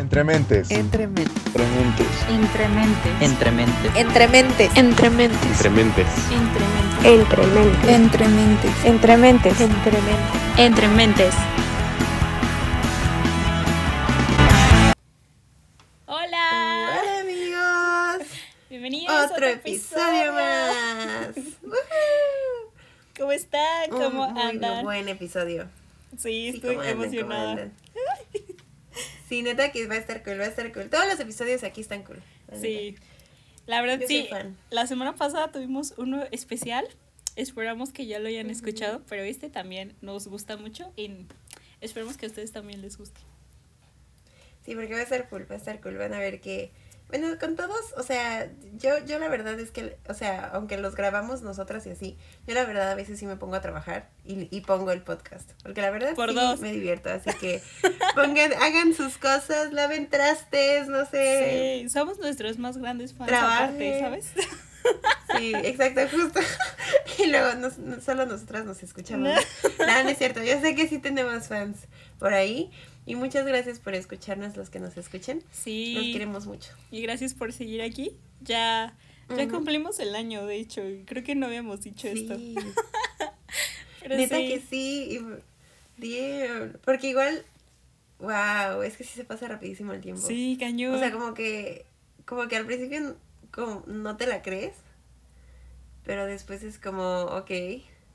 Entrementes. Entrementes. Entrementes. Entrementes. Entrementes. Entrementes. Entrementes. Entrementes. Entrementes. Entrementes. Entrementes. Entrementes. Hola. Hola amigos. Bienvenidos a Otro episodio más. ¿Cómo están? ¿Cómo Un muy andan? buen episodio. Sí, estoy ¿cómo andan? ¿Cómo emocionada. Sí, neta que va a estar cool, va a estar cool. Todos los episodios aquí están cool. la Sí. La verdad Yo sí, la semana pasada tuvimos uno especial. Esperamos que ya lo hayan escuchado, pero este también nos gusta mucho y esperemos que a ustedes también les guste. Sí, porque va a estar cool, va a estar cool. Van a ver que. Bueno, con todos, o sea, yo, yo la verdad es que, o sea, aunque los grabamos nosotras y así, yo la verdad a veces sí me pongo a trabajar y, y pongo el podcast. Porque la verdad Por sí dos. me divierto. Así que pongan, hagan sus cosas, laven trastes, no sé. Sí, somos nuestros más grandes fans aparte, ¿sabes? Sí, exacto, justo. Y luego nos- no- solo nosotras nos escuchamos. No, no es cierto. Yo sé que sí tenemos fans por ahí. Y muchas gracias por escucharnos los que nos escuchen. Sí. Nos queremos mucho. Y gracias por seguir aquí. Ya, ya cumplimos el año, de hecho. Creo que no habíamos dicho esto. Sí. Pero Neta sí. que sí. damn, Porque igual, wow, es que sí se pasa rapidísimo el tiempo. Sí, cañón. O sea, como que, como que al principio como, no te la crees, pero después es como, ok.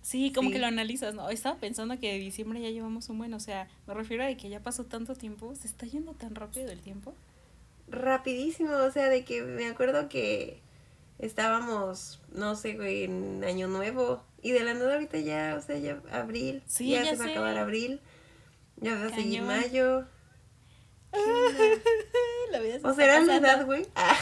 Sí, como sí. que lo analizas, ¿no? Estaba pensando que de diciembre ya llevamos un buen, o sea, me refiero a que ya pasó tanto tiempo, se está yendo tan rápido el tiempo. Rapidísimo, o sea, de que me acuerdo que estábamos, no sé, güey, en Año Nuevo, y de la nada ahorita ya, o sea, ya abril, Sí, ya, ya se va a acabar abril, ya va a seguir mayo. la vida se ¿O será pasando. edad, güey? Ah,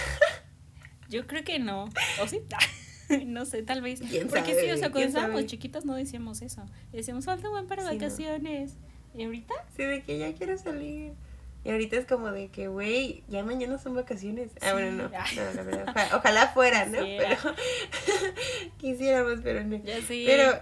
Yo creo que no. ¿O sí? no sé, tal vez. ¿Quién Porque sí, o sea, cuando estábamos chiquitos no decíamos eso. Decíamos, falta buen para Sí, no. vacaciones. ¿Y ahorita? sí, de que ya quiero salir. Y ahorita es como de que, güey, ya mañana son vacaciones. Ah, bueno, no, Sí. no, la verdad. Ojalá, ojalá fuera, ¿no? Quisiera. Pero quisiéramos, pero no. Ya sí. Pero,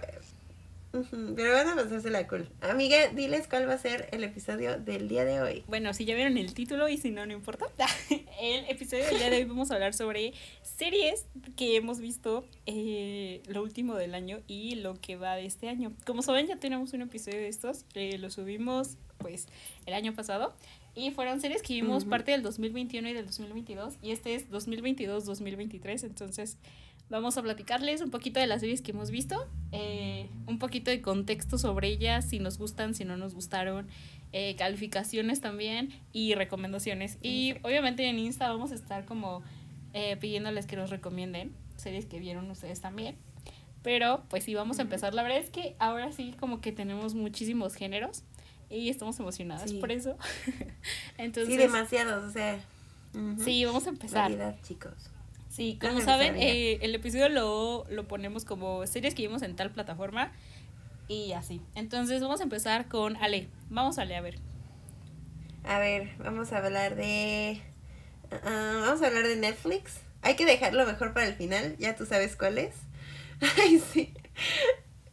pero van a pasársela cool. Amiga, diles cuál va a ser el episodio del día de hoy. Bueno, si ya vieron el título y si no, no importa. El episodio del día de hoy vamos a hablar sobre series que hemos visto eh, lo último del año y lo que va de este año. Como saben, ya tenemos un episodio de estos. eh, lo subimos pues el año pasado. Y fueron series que vimos Ujú. parte del 2021 y del 2022. Y este es 2022-2023. Entonces vamos a platicarles un poquito de las series que hemos visto. eh, un poquito de contexto sobre ellas, si nos gustan, si no nos gustaron eh, calificaciones también y recomendaciones. Y obviamente en Insta vamos a estar como eh, pidiéndoles que nos recomienden series que vieron ustedes también. Pero pues sí, vamos a empezar. La verdad es que ahora sí como que tenemos muchísimos géneros y estamos emocionadas Sí. por eso. Entonces, sí, demasiados, o sea. sí, vamos a empezar. Variedad, chicos. Sí, como a saben, eh, el episodio lo, lo ponemos como series que vimos en tal plataforma y así. Entonces vamos a empezar con Ale. Vamos Ale, a ver. A ver, vamos a hablar de. ah, vamos a hablar de Netflix. Hay que dejarlo mejor para el final, ya tú sabes cuál es. Ay, sí.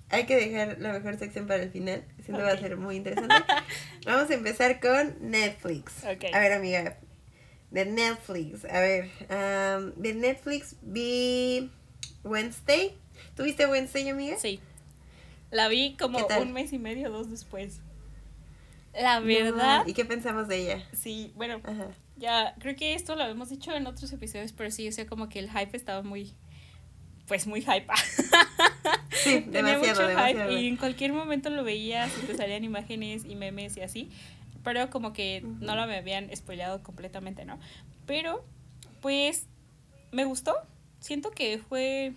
Hay que dejar la mejor sección para el final. Siento va a ser muy interesante. Vamos a empezar con Netflix. Ok. A ver, amiga. De Netflix. A ver. am, de Netflix vi Wednesday. ¿Tuviste Wednesday, amiga? Sí. La vi como un mes y medio, dos después. La verdad, No, ¿Y qué pensamos de ella? sí, bueno, Ajá. ya creo que esto lo habíamos dicho en otros episodios, pero sí, o sea, como que el hype estaba muy, pues muy hype. Sí, Tenía demasiado, mucho demasiado. hype y en cualquier momento lo veías y te salían imágenes y memes y así, pero como que no lo me habían spoileado completamente, ¿no? Pero, pues, me gustó. Siento que fue,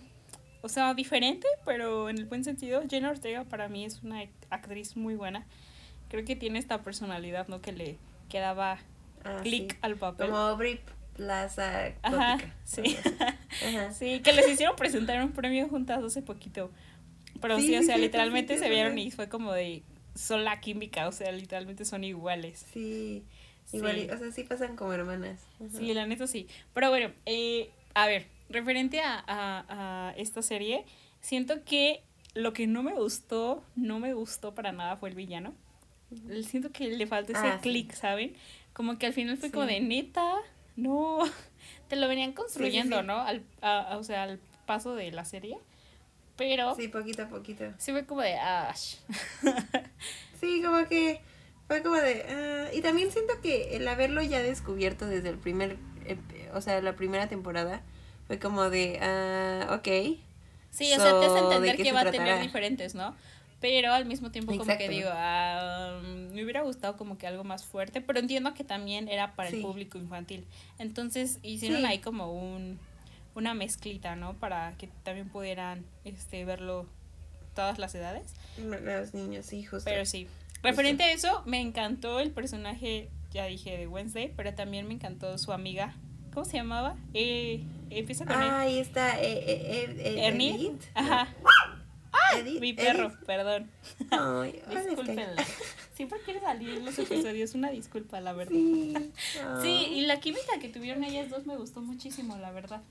o sea, diferente, pero en el buen sentido. Jenna Ortega para mí es una actriz muy buena. Creo que tiene esta personalidad, ¿no? Que le quedaba Ah, clic sí. al papel. Como Aubrey Plaza. Ajá, sí. Ajá. Sí, que les hicieron presentar un premio juntas hace poquito. Pero sí, Sí, o sea, literalmente se vieron y fue como de. Son la química, o sea, literalmente son iguales. Sí. Sí. Igual, y- o sea, sí pasan como hermanas. Ajá. Sí, la neta sí. Pero bueno, eh, a ver, referente a, a, a esta serie, siento que lo que no me gustó, no me gustó para nada fue el villano. Siento que le falta ese Ah, sí. clic, ¿saben? como que al final fue Sí. como de neta, no, te lo venían construyendo, sí. ¿no? Al, a- o sea, al paso de la serie, pero Sí, poquito a poquito. sí fue como de, ah, Sí, como que fue como de... ah, y también siento que el haberlo ya descubierto desde el primer... ep- o sea, la primera temporada, fue como de... ah, ok. Sí, o sea, te hace So, ¿de entender que va a tener diferentes, ¿no? Pero al mismo tiempo como que digo, ah, me hubiera gustado como que algo más fuerte, pero entiendo que también era para el público infantil. Entonces hicieron Sí. ahí como un una mezclita, ¿no? Para que también pudieran este verlo todas las edades. Los niños, sí, justo. Pero sí, referente a eso, me encantó el personaje, ya dije, de Wednesday, pero también me encantó su amiga. ¿Cómo se llamaba? Eh, empieza con E. Ahí está eh, eh, eh, eh, Ernie. Edith. Ajá. Edith, Mi perro, Edith. perdón. Ay. Discúlpenla. Siempre quiere salir en los episodios, una disculpa, la verdad. Sí. Sí, Ay. y la química que tuvieron ellas dos me gustó muchísimo, la verdad.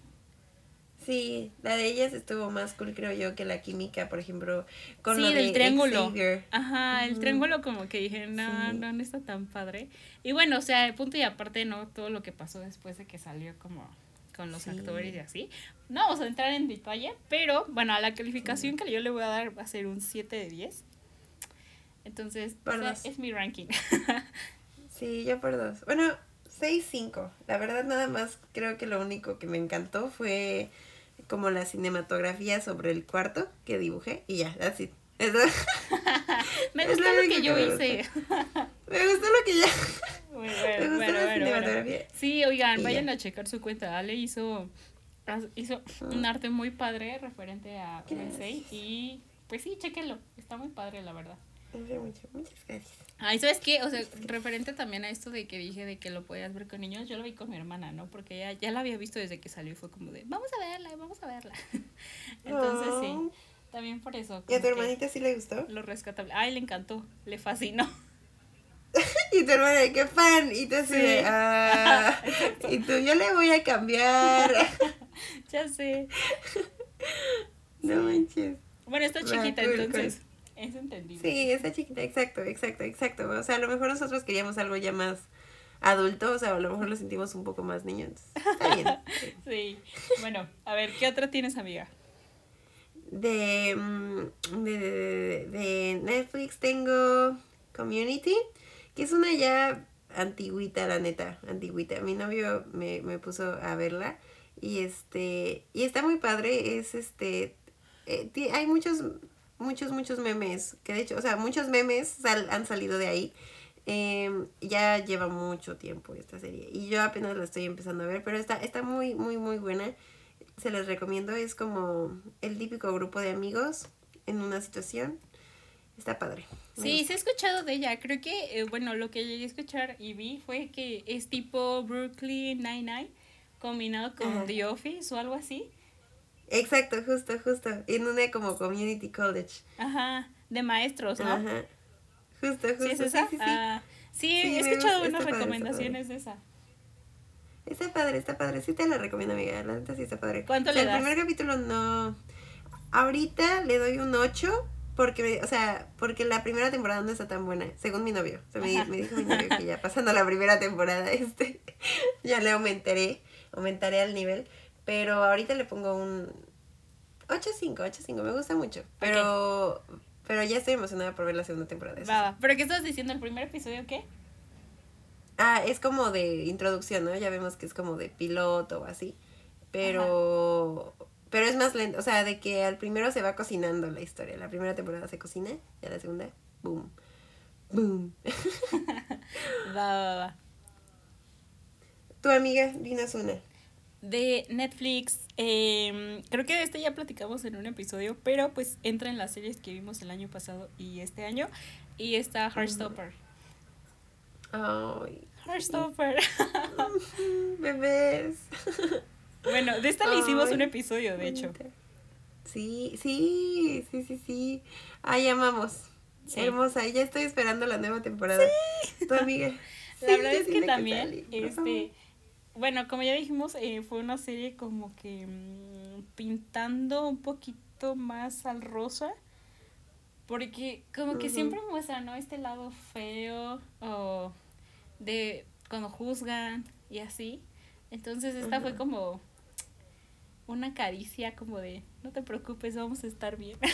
Sí, la de ellas estuvo más cool, creo yo, que la química, por ejemplo, con sí, lo del de triángulo. Xavier. Ajá, el triángulo como que dije, no, Sí. no, no está tan padre. Y bueno, o sea, punto y aparte, ¿no? Todo lo que pasó después de que salió como con los Sí. actores y así. No vamos a entrar en detalle, pero bueno, a la calificación que yo le voy a dar va a ser un 7 de 10. Entonces, es mi ranking. Sí, yo por dos. Bueno, seis, cinco. La verdad, nada más creo que lo único que me encantó fue como la cinematografía sobre el cuarto que dibujé y ya, así. Eso. me Es gustó lo que que yo me hice. me gustó lo que ya. Bueno, Me bueno, la bueno, cinematografía. Sí, oigan, Y vayan ya. a checar su cuenta. Ale hizo, hizo un arte muy padre referente a. Gracias. Y pues sí, chequenlo. Está muy padre, la verdad. Mucho. Muchas gracias. Ah, ¿y sabes qué? O sea, referente también a esto de que dije de que lo podías ver con niños, yo lo vi con mi hermana, ¿no? Porque ella ya la había visto desde que salió y fue como de, vamos a verla, vamos a verla. Entonces sí, Oh. también por eso. ¿Y a tu hermanita sí le gustó? Lo rescatable. Ay, le encantó, le fascinó. Y tu hermana, qué fan. Y tú así Sí. ah, y tú, yo le voy a cambiar. ya sé. No manches. Bueno, está Ah, chiquita, cool, entonces es entendible. Sí, está chiquita, exacto, exacto, exacto. O sea, a lo mejor nosotros queríamos algo ya más adulto, o sea, a lo mejor lo sentimos un poco más niños. Está bien. sí. Bueno, a ver, ¿qué otra tienes, amiga? De, mm, de, de, de Netflix tengo Community, que es una ya antigüita, la neta, antigüita. Mi novio me, me puso a verla y este, y está muy padre, es este, eh, hay muchos, muchos, muchos memes, que de hecho, o sea, muchos memes sal- han salido de ahí. Em, ya lleva mucho tiempo esta serie y yo apenas la estoy empezando a ver, pero está, está muy, muy, muy buena. Se les recomiendo, es como el típico grupo de amigos en una situación. Está padre. Sí, sí he escuchado de ella. Creo que, eh, bueno, lo que llegué a escuchar y vi fue que es tipo Brooklyn Nine-Nine combinado con Ajá. The Office o algo así. Exacto, justo, justo. En una como community college. Ajá, de maestros, ¿no? Ajá. Justo, justo. ¿Sí es esa? Sí, sí, sí. Ah, sí, Sí, he escuchado unas padre, recomendaciones de esa. Está padre, está padre. Sí te la recomiendo, amiga. La neta sí está padre. ¿Cuánto O sea, le das? El primer capítulo no... Ahorita le doy un 8 porque, o sea, porque la primera temporada no está tan buena, según mi novio. O sea, me, me dijo mi novio que ya pasando la primera temporada, este, ya le aumentaré, aumentaré al nivel. Pero ahorita le pongo un 8.5, 8.5, me gusta mucho. Pero, pero ya estoy emocionada por ver la segunda temporada. eso Va, va. ¿Pero qué estás diciendo? ¿El primer episodio qué? Ah, es como de introducción, ¿no? Ya vemos que es como de piloto o así. Pero. Pero es más lento. O sea, de que al primero se va cocinando la historia. La primera temporada se cocina y a la segunda, boom. Boom. Va, va, va. Tu amiga, dinos una. De Netflix, eh, creo que de este ya platicamos en un episodio, pero pues entra en las series que vimos el año pasado y este año. Y está Heartstopper. Ay. Heartstopper. Bebés. bueno, de esta le hicimos Ay, un episodio, de hecho. Sí, sí, sí, sí, sí. Ay, amamos. Sí. Hermosa. Ya estoy esperando la nueva temporada. Tu amiga. La Sí, verdad es que también, este, bueno, como ya dijimos, eh, fue una serie como que mm, pintando un poquito más al rosa, porque como que siempre muestra, ¿no? Este lado feo o de cuando juzgan y así. Entonces esta fue como una caricia como de, no te preocupes, vamos a estar bien.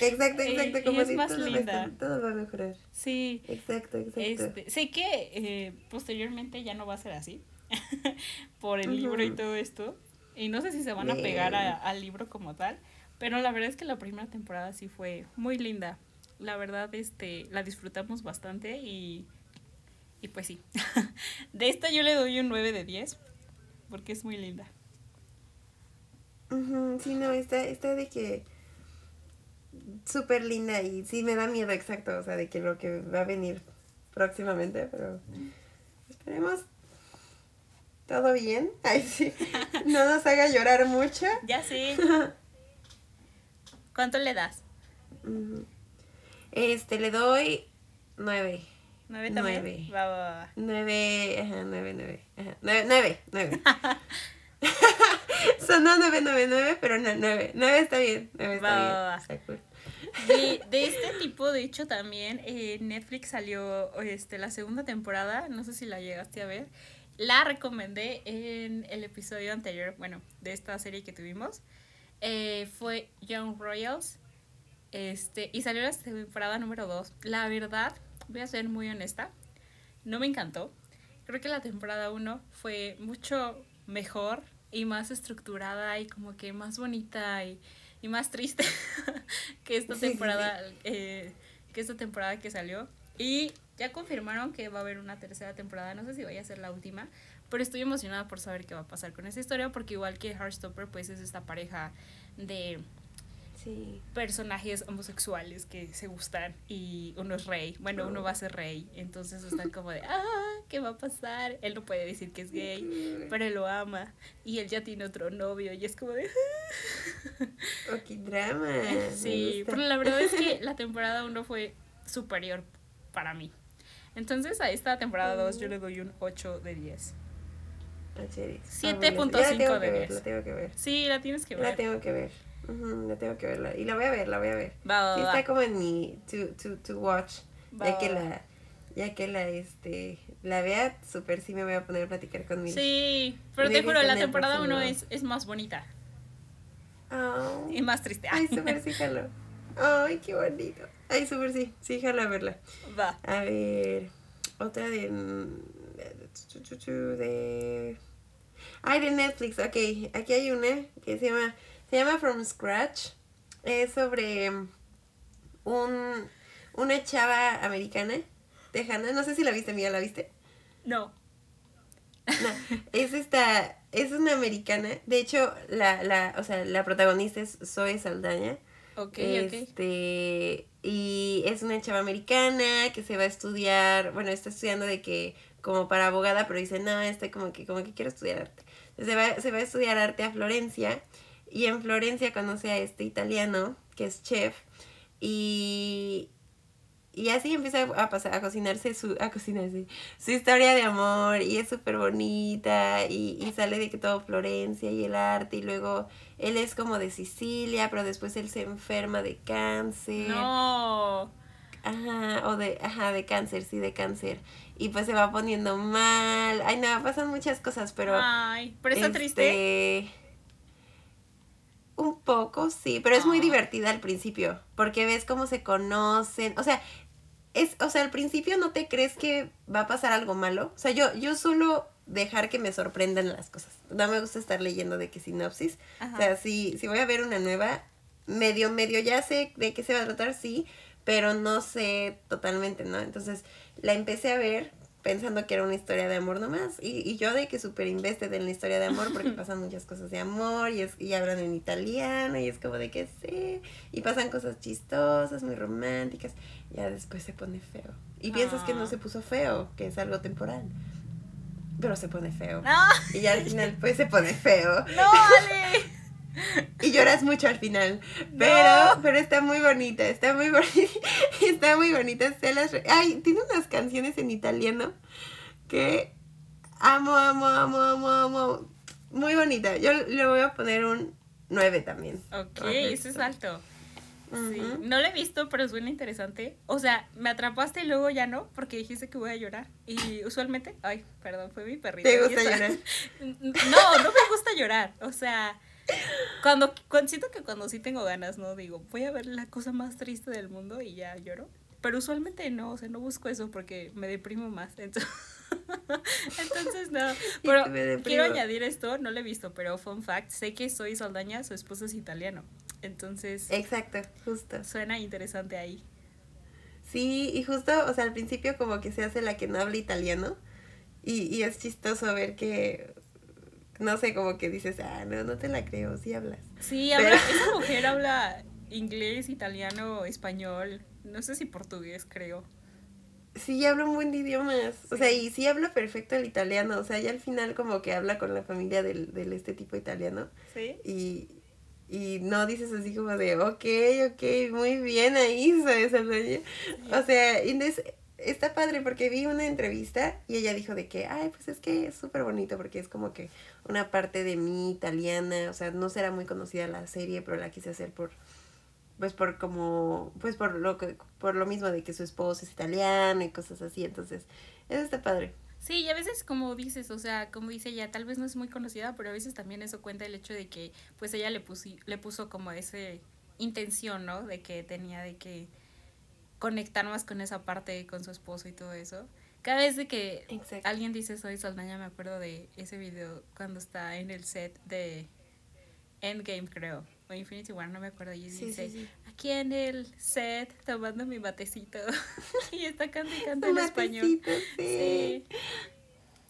Exacto, exacto, Y- y como es si más todo, va a linda. todo va a mejorar. Sí, Exacto, exacto. este, sé que eh, posteriormente ya no va a ser así por el libro y todo esto. Y no sé si se van a pegar a- Bien. al libro como tal, pero la verdad es que la primera temporada sí fue muy linda. La verdad, este, la disfrutamos bastante y, y pues sí. De esta yo le doy un 9 de 10 porque es muy linda. Sí, no, está, está de que súper linda y sí me da miedo exacto, o sea, de que lo que va a venir próximamente, pero esperemos todo bien. Ay, sí, no nos haga llorar mucho. Ya sé. ¿Cuánto le das? Ujú. Este, le doy nueve. ¿Nueve también? Nueve. Va, va, va. Nueve, ajá, nueve, nueve. Ajá, nueve, nueve, nueve. Sonó nueve, nueve, nueve, pero no, nueve. Nueve está bien, nueve está Va, bien. Está cool. De, de este tipo, de hecho, también eh, Netflix salió este, la segunda temporada, no sé si la llegaste a ver. La recomendé en el episodio anterior, bueno, de esta serie que tuvimos. Eh, fue Young Royals. Este, y salió la temporada número 2. La verdad, voy a ser muy honesta, no me encantó. Creo que la temporada 1 fue mucho mejor y más estructurada y como que más bonita y, y más triste que esta temporada eh, que esta temporada que salió y ya confirmaron que va a haber una tercera temporada no sé si vaya a ser la última pero estoy emocionada por saber qué va a pasar con esa historia porque igual que Heartstopper pues es esta pareja de Sí. personajes homosexuales que se gustan y uno es rey, bueno, uno va a ser rey, entonces están como de, ah, ¿qué va a pasar? Él no puede decir que es gay, pero él lo ama y él ya tiene otro novio y es como de, Oh, qué drama. sí, pero la verdad es que la temporada 1 fue superior para mí. Entonces a esta temporada 2 yo le doy un 8 de 10. Ah, chéveres. 7.5 Vámonos. Ya la tengo de que ver, 10. La tengo que ver. Sí, la tienes que La ver. tengo que ver. Ujú, la tengo que verla. Y la voy a ver, la voy a ver. Va, Sí, va. está como en mi to, to, to watch. Va, ya que la, ya que la, este, la vea, súper sí me voy a poner a platicar con mi. Sí, pero te juro, la temporada 1 próximo. es, es más bonita Oh. y más triste. Ay, súper sí. Ay, qué bonito. Ay, súper sí, sí, jalo a verla. Va. A ver, otra de... de... Ay, de Netflix, ok. Aquí hay una que se llama, se llama From Scratch. Es sobre un, una chava americana, tejana. No sé si la viste, mía, ¿la viste? No. No, es esta, es una americana. De hecho, la, la, o sea, la protagonista es Zoe Saldaña. Ok, ok. Este, y es una chava americana que se va a estudiar, bueno, está estudiando de que como para abogada, pero dice, no, este como que, como que quiero estudiar arte. Se va, se va a estudiar arte a Florencia y en Florencia conoce a este italiano que es chef y, y así empieza a pasar, a cocinarse su, a cocinarse su historia de amor y es súper bonita y, y sale de que todo Florencia y el arte y luego él es como de Sicilia, pero después él se enferma de cáncer. No. Ajá, o de, ajá, de cáncer, sí, de cáncer. Y pues se va poniendo mal. Ay, no, pasan muchas cosas, pero... Ay, pero está triste. Un poco, sí, pero es muy divertida al principio, porque ves cómo se conocen, o sea, es, o sea, al principio no te crees que va a pasar algo malo, o sea, yo, yo suelo dejar que me sorprendan las cosas, no me gusta estar leyendo de que sinopsis, Ajá. o sea, si, si voy a ver una nueva, medio, medio ya sé de qué se va a tratar, sí, pero no sé totalmente, ¿no? Entonces, la empecé a ver pensando que era una historia de amor nomás. Y, y yo de que súper invested en la historia de amor porque pasan muchas cosas de amor y, es, y hablan en italiano y es como de que sí. Y pasan cosas chistosas, muy románticas. Ya después se pone feo. Y piensas que no Ah. se puso feo, que es algo temporal. Pero se pone feo. No, Y ya al final pues se pone feo. no, Ale. Y lloras mucho al final. Pero, pero está muy bonita, está muy bonita. Está muy bonita. Se las re- Ay, tiene unas canciones en italiano que amo, amo, amo, amo, amo. Muy bonita. Yo le voy a poner un 9 también. Ok, ese es alto. Sí, no lo he visto, pero suena interesante. O sea, me atrapaste y luego ya no, porque dijiste que voy a llorar. Y usualmente, ay, perdón, fue mi perrito. ¿Te gusta llorar? No, no me gusta llorar. O sea, cuando, cuando siento que cuando sí tengo ganas, no digo, voy a ver la cosa más triste del mundo y ya lloro. Pero usualmente no, o sea, no busco eso porque me deprimo más. Entonces, entonces no. Pero quiero añadir esto, no lo he visto, pero fun fact, sé que soy Saldaña, su esposo es italiano. Entonces, Exacto, justo. suena interesante ahí. Sí, y justo, o sea, al principio como que se hace la que no habla italiano y, y es chistoso ver que, no sé, como que dices, ah, no, no te la creo, sí hablas. Sí, Pero- habla, esa mujer habla inglés, italiano, español, no sé si portugués, creo. Sí, habla un buen de idiomas, o sea, y sí habla perfecto el italiano, o sea, ya al final como que habla con la familia del, del este tipo italiano ¿Sí? y, y no dices así como de, ok, ok, muy bien ahí, ¿sabes? O sea, Inés, está padre porque vi una entrevista y ella dijo de que, ay, pues es que es súper bonito porque es como que una parte de mí italiana, o sea, no será muy conocida la serie, pero la quise hacer por, pues por como, pues por lo que, por lo mismo de que su esposo es italiano y cosas así, entonces, eso está padre. Sí, y a veces como dices, o sea, como dice ella, tal vez no es muy conocida, pero a veces también eso cuenta el hecho de que pues ella le, pusi- le puso como ese intención, ¿no? De que tenía de que conectar más con esa parte con su esposo y todo eso. Cada vez de que Exacto. alguien dice soy Saldaña, me acuerdo de ese video cuando está en el set de Endgame, creo, o Infinity War, no me acuerdo, y Sí, dice, sí, sí. aquí en el set tomando mi matecito, y está cantando en español. sí.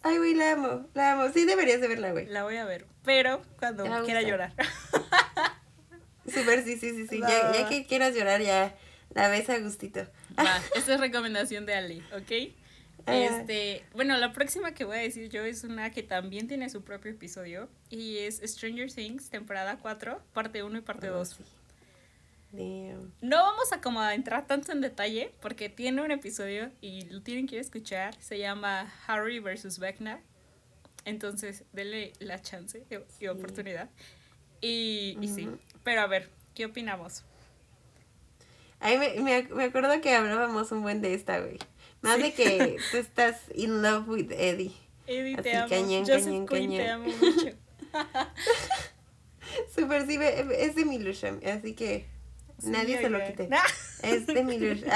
Ay, güey, la amo, la amo. Sí, deberías de verla, güey. la voy a ver, pero cuando quiera llorar. Súper, sí, sí, sí, sí. Ya, ya que quieras llorar, ya la ves a gustito. Va, esa es recomendación de Ali, ¿ok? Este, bueno, la próxima que voy a decir yo es una que también tiene su propio episodio y es Stranger Things, temporada 4, parte 1 y parte 2. Sí. Damn. No vamos a como entrar tanto en detalle porque tiene un episodio y lo tienen que ir a escuchar, se llama Harry versus Vecna. Entonces, denle la chance y, oportunidad. Y, y sí, pero a ver, ¿qué opinamos? Ay, me, me, me acuerdo que hablábamos un buen de esta, güey. Más Sí. de que tú estás in love with Eddie. Eddie, te Así, amo. cañón, Joseph cañón, te amo mucho. Súper, sí, es de Milusham, así que nadie se lo quite. Es de Milusham.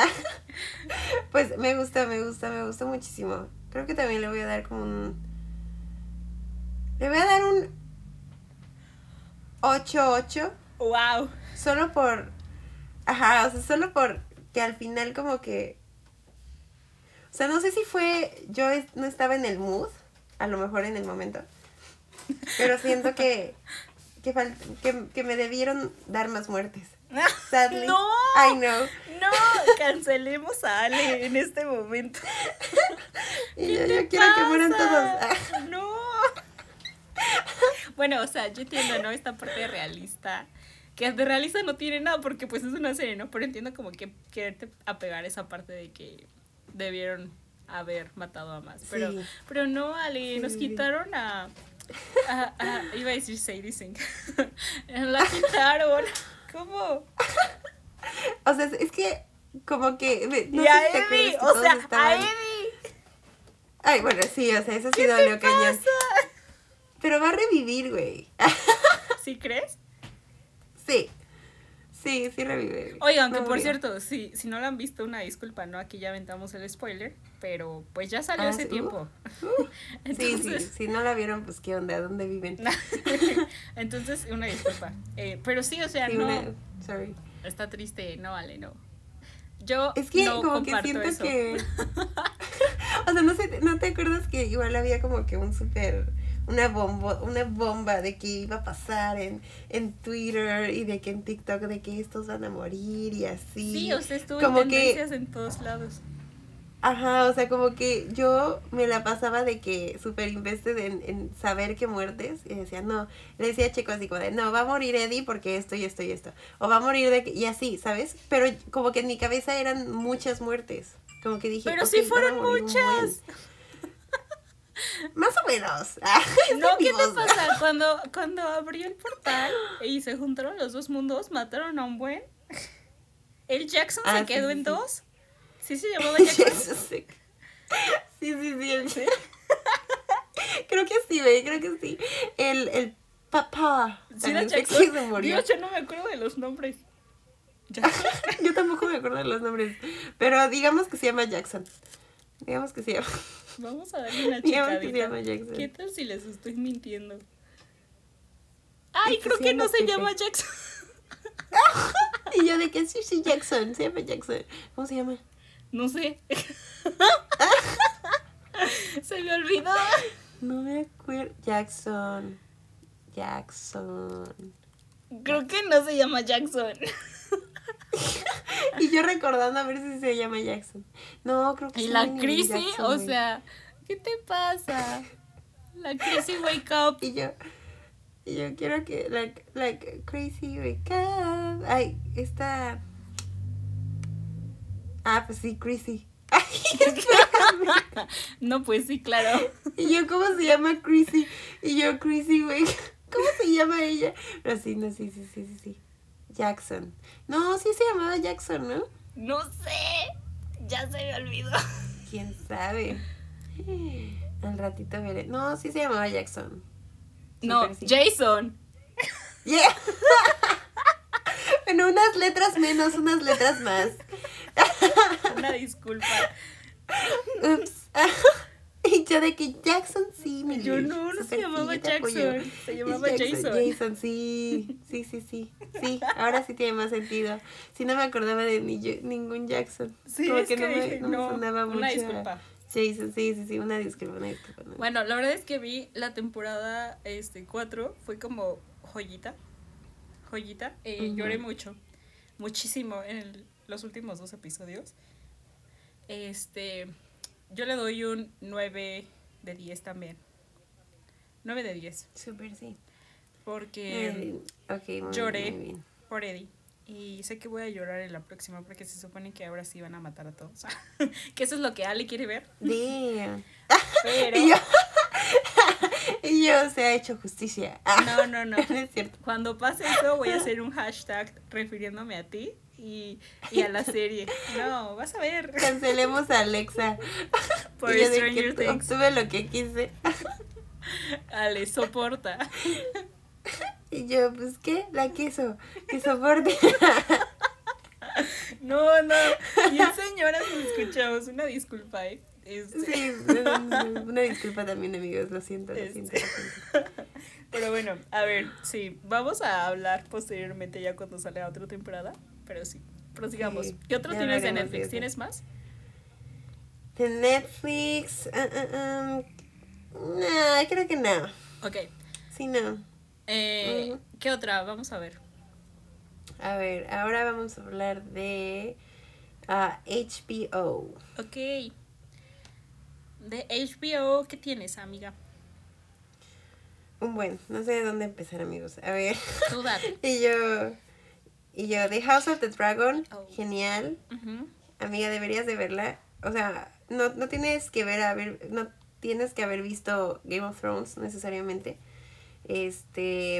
pues me gusta, me gusta, me gusta muchísimo. Creo que también le voy a dar como un... Le voy a dar un 8-8. wow. Solo por. Ajá, o sea, solo por que al final, como que. O sea, no sé si fue. Yo no estaba en el mood, a lo mejor en el momento. Pero siento que. Que, fal- que, que me debieron dar más muertes. Sadly. No. I know. No, cancelemos a Ale en este momento. Y ¿Qué yo, quiero que mueran todos. No. Bueno, o sea, yo entiendo, ¿no? Esta parte realista. Que de realista no tiene nada porque pues es una serie, ¿no? Pero entiendo como que quererte apegar esa parte de que debieron haber matado a más. Pero, Sí. pero no, Ale, Sí, nos quitaron a, a, a- Iba a decir Sadie Sink. La quitaron. ¿Cómo? O sea, es que. Como que. me- no y a si que o sea, a estaban- Eddie. Ay, bueno, sí, o sea, eso sí ¿Qué te dolió cañón. Pero va a revivir, güey. ¿Sí crees? Sí. Sí, sí revive. Oigan, que por cierto, si, si no lo han visto, una disculpa, ¿no? Aquí ya aventamos el spoiler, pero pues ya salió Ah, hace sí, tiempo. Uh, sí, Entonces, sí, si no la vieron, pues qué onda, ¿dónde viven? entonces una disculpa. Eh, pero sí, o sea, Sí, no, una- sorry. está triste, no vale, no. Yo Es que no como que siento eso. que... o sea, no sé, ¿no te acuerdas que igual había como que un súper... Una bomba, una bomba de que iba a pasar en, en Twitter y de que en TikTok de que estos van a morir y así. Sí, o sea, estuvo como en que- tendencias en todos lados. Ajá, o sea, como que yo me la pasaba de que súper invested en, en saber qué muertes. Y decía, no, le decía a Checo así como de, no, va a morir Eddie porque esto y esto y esto. O va a morir de que, y así, ¿sabes? Pero como que en mi cabeza eran muchas muertes. Como que dije, Pero "Ok, sí fueron morir un buen". muchas. Más o menos. Ah, No, ¿qué te pasa? Cuando, cuando abrió el portal y se juntaron los dos mundos, mataron a un buen. ¿El Jackson Ah, se sí, quedó sí, en sí. dos? ¿Sí se llamaba Jackson? Sí. Sí, sí, sí. creo que sí, güey, creo que sí. El, el papá. ¿Sí era Jackson? se murió. Dios, yo no me acuerdo de los nombres. Jackson. Yo tampoco me acuerdo de los nombres. Pero digamos que se llama Jackson. Digamos que se llama. Vamos a darle una Jackson. ¿Qué tal si les estoy mintiendo? Ay, creo que no se llama Jackson. Y yo de que sí, sí, Jackson. Se llama Jackson. ¿Cómo se llama? No sé. se me olvidó. No me acuerdo. Jackson. Jackson. Creo que no se llama Jackson. Yo recordando a ver si se llama Jackson. No, creo que Y la Jackson, o sea, ¿qué te pasa? La Chrissy Wake Up. Y yo, y yo quiero que, like, like, crazy wake up. Ay, esta. Ah, pues sí, Chrissy. Ay, espérame. No, pues sí, claro. Y yo, ¿cómo se llama Chrissy? Y yo, Chrissy, güey. ¿Cómo se llama ella? Pero sí, no, sí, sí, sí, sí. Jackson. No, sí se llamaba Jackson, ¿no? No sé. Ya se me olvidó. ¿Quién sabe? Al ratito veré. No, sí se llamaba Jackson. No, sí. Jason. Yeah. bueno, unas letras menos, unas letras más. Una disculpa. Ups. yo de que Jackson sí, mi Yo no, no se llamaba. Jackson. Se llamaba Es Jason. Jason, sí. Sí, sí, sí. Sí, ahora sí tiene más sentido. Sí, no me acordaba de ni yo- ningún Jackson. Sí, Como es que, no, me, sonaba mucho. una disculpa. Jason, sí, sí, sí, una disculpa, una disculpa. no. Bueno, la verdad es que vi la temporada este 4, fue como joyita. Joyita. Eh. Lloré mucho. Muchísimo en el- los últimos dos episodios. Este. Yo le doy un 9 de 10 también. 9 de 10. Súper, sí. Porque ok, muy, lloré. muy bien. por Eddie. Y sé que voy a llorar en la próxima porque se supone que ahora sí van a matar a todos. que eso es lo que Ale quiere ver. Damn. Pero. Y yo, y yo se ha hecho justicia. No, no, no. no es cierto. Cuando pase eso, voy a hacer un hashtag refiriéndome a ti y, y a la serie. No, vas a ver. Cancelemos a Alexa. Por Y que Stranger Things. Obtuve lo que quise. Ale, soporta. Y yo, pues, ¿qué? La queso. Que soporte. No, no. Bien, señoras, nos escuchamos. Una disculpa, ¿eh? Este, Sí, una disculpa también, amigos. Lo siento, lo siento. Lo siento. Pero bueno, a ver, sí. Vamos a hablar posteriormente ya cuando salga otra temporada. Pero sí, prosigamos. Sí, ¿Qué otro ya tienes de Netflix? eso. ¿Tienes más? De Netflix. ah, ah, ah, nah, creo que no. Ok. Sí, no. Eh. ¿Qué otra? Vamos a ver. A ver, ahora vamos a hablar de ah, HBO. Ok. De HBO, ¿qué tienes, amiga? Un buen, no sé de dónde empezar, amigos. A ver. Tú date. y yo. Y yo, The House of the Dragon, Oh. genial. Amiga, deberías de verla. O sea, no, no tienes que ver, a ver, no tienes que haber visto Game of Thrones necesariamente. Este.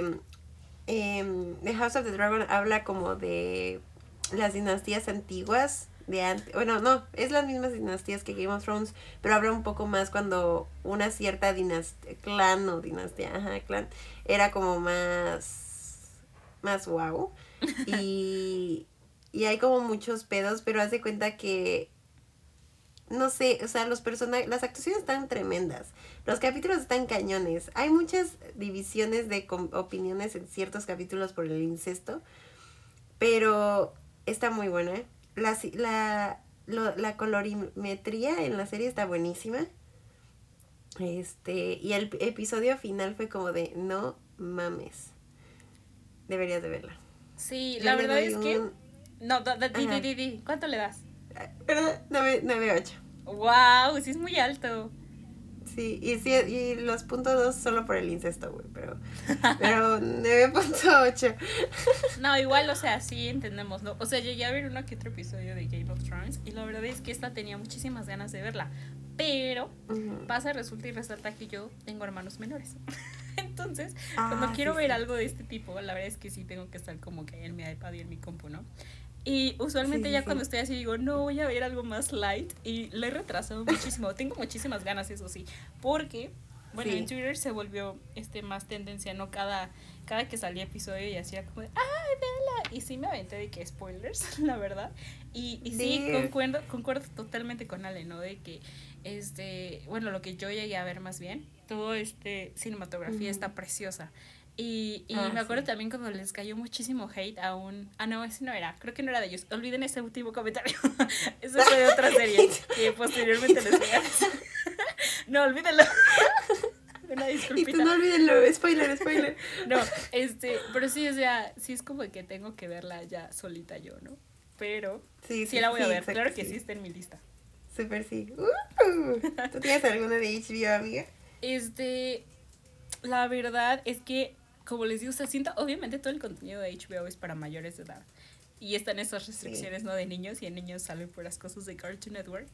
em, the House of the Dragon habla como de las dinastías antiguas. De antes, bueno, no, es las mismas dinastías que Game of Thrones, pero habla un poco más cuando una cierta dinastía, clan o dinastía, ajá, clan, era como más, más wow. Y, y hay como muchos pedos, pero haz de cuenta que no sé, o sea, los personajes, las actuaciones están tremendas. Los capítulos están cañones. Hay muchas divisiones de opiniones en ciertos capítulos por el incesto, pero está muy buena. La, la, lo- la colorimetría en la serie está buenísima. Este, y el episodio final fue como de no mames. Deberías de verla. Sí, Yo la verdad es que. un- No, da- da- di, di, di, di. ¿Cuánto le das? ¿Verdad? 9-8. ¡Wow! Sí, es muy alto. Sí, y, sí, y los puntos dos solo por el incesto, güey, pero, pero 9.8. No, igual, o sea, sí entendemos, ¿no? O sea, llegué a ver uno que otro episodio de Game of Thrones y la verdad es que esta tenía muchísimas ganas de verla. Pero Ujú. pasa, resulta y resalta que yo tengo hermanos menores. Entonces, cuando Ah, quiero sí, ver sí. algo de este tipo, la verdad es que sí tengo que estar como que en mi iPad y en mi compu, ¿no? Y usualmente Sí, ya cuando estoy así digo, no, voy a ver algo más light. Y lo he retrasado muchísimo. Tengo muchísimas ganas, eso sí. Porque, bueno, en Twitter se volvió este más tendencia, ¿no? Cada, cada que salía episodio y hacía como de, ¡ay, véala! Y sí me aventé de que spoilers, la verdad. Y, y sí, Sí. concuerdo, concuerdo totalmente con Ale, ¿no? De que, este, bueno, lo que yo llegué a ver más bien, todo este cinematografía Ujú. está preciosa. Y, y Ah, me acuerdo sí. también cuando les cayó muchísimo hate a un... Ah, no, ese no era. Creo que no era de ellos. Olviden ese último comentario. Ese fue de otra serie que posteriormente les voy a decir. No, olvídenlo. Una Y tú disculpita. no olvídenlo, spoiler, spoiler. No, este, pero sí, o sea, sí es como que tengo que verla ya solita yo, ¿no? Pero Sí, sí la voy a ver, claro que sí. sí está en mi lista. Súper sí. Uh, ¿Tú tienes alguna de HBO, amiga? Este, la verdad es que, como les digo, se siento, obviamente todo el contenido de HBO es para mayores de edad. Y están esas restricciones, ¿no? De niños, y en niños salen puras cosas de Cartoon Network.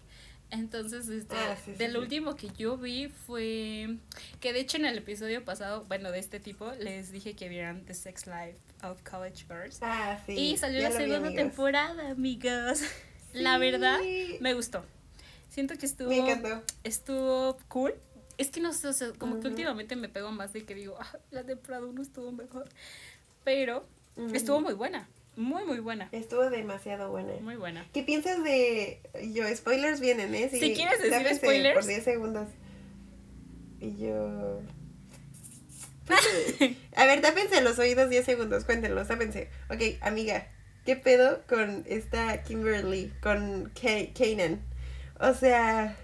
Entonces, este, Ah, sí, sí, del sí. último que yo vi fue, que de hecho en el episodio pasado, bueno, de este tipo, les dije que vieran The Sex Life of College Girls. Ah, sí. y salió ya la lo vi, segunda temporada, amigos. La verdad, me gustó. Siento que estuvo Me encantó. estuvo cool. Es que no sé, o sea, como que últimamente me pego más de que digo, ah, la temporada 1 estuvo mejor. Pero estuvo muy buena. Muy, muy buena. Estuvo demasiado buena. Muy buena. ¿Qué piensas de... Yo, spoilers vienen, ¿eh? Sí, Si quieres decir spoilers. Por 10 segundos. Y yo... Pues, A ver, tápense los oídos 10 segundos, cuéntenlos, tápense. Ok, amiga, ¿qué pedo con esta Kimberly, con Ka- Kanan? O sea,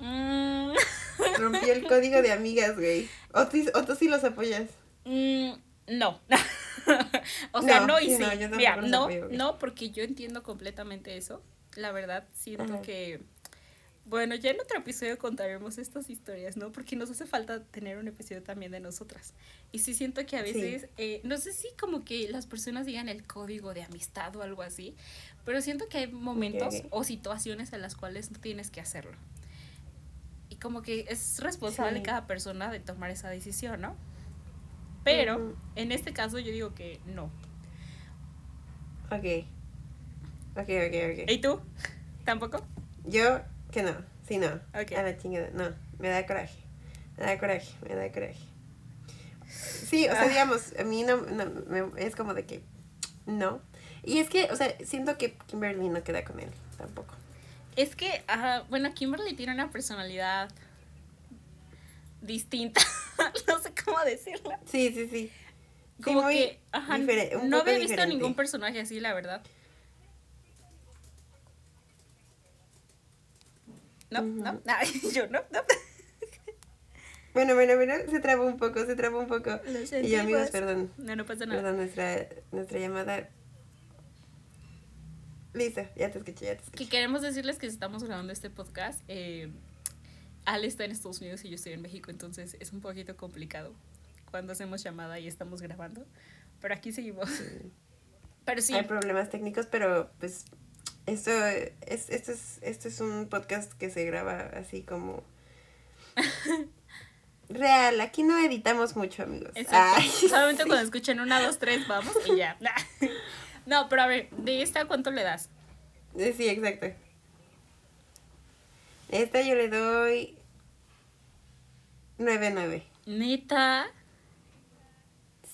Mm, rompió el código de amigas, güey. O, tú- o tú sí los apoyas. mm, no. o sea, no, No, y sí, no, yo Mira, no, apoyo, no, porque yo entiendo completamente eso. La verdad, siento Ajá. que. Bueno, ya en otro episodio contaremos estas historias, ¿no? Porque nos hace falta tener un episodio también de nosotras. Y sí siento que a Sí. veces, eh, no sé si como que las personas digan el código de amistad o algo así, pero siento que hay momentos ok. o situaciones en las cuales no tienes que hacerlo. Y como que es responsable Sí. cada persona de tomar esa decisión, ¿no? Pero Ujú. en este caso yo digo que no. Ok. Ok, ok, ok. ¿Y tú? ¿Tampoco? Yo, que no, sí, no. Ok. A la chingada, no. Me da coraje. Me da coraje, me da coraje. Sí, o sea, Ah. digamos, a mí no, no me- es como de que no. Y es que, o sea, siento que Kimberly no queda con él tampoco. Es que, ajá, bueno, Kimberly tiene una personalidad distinta. no sé cómo decirla. Sí, sí, sí. Como que, ajá, no había visto diferente. ningún personaje así, la verdad. No, Ujú. no, Ay, yo no, no. Bueno, bueno, bueno, se trabó un poco, se trabó un poco. Lo Y yo, amigos, perdón. No, no pasa nada. Perdón, nuestra, nuestra llamada. Listo, ya te escuché, ya te escuché. Que queremos decirles que estamos grabando este podcast. Eh, Ale está en Estados Unidos y yo estoy en México, entonces es un poquito complicado cuando hacemos llamada y estamos grabando. Pero aquí seguimos. Pero sí, Hay problemas técnicos, pero pues esto es, esto es, esto es un podcast que se graba así como real. Aquí no editamos mucho, amigos. Exacto. Ay, Solamente sí. cuando escuchen una, dos, tres, vamos y ya. No, pero a ver, de esta, ¿cuánto le das? Eh, Sí, exacto. Esta yo le doy 9-9. Neta.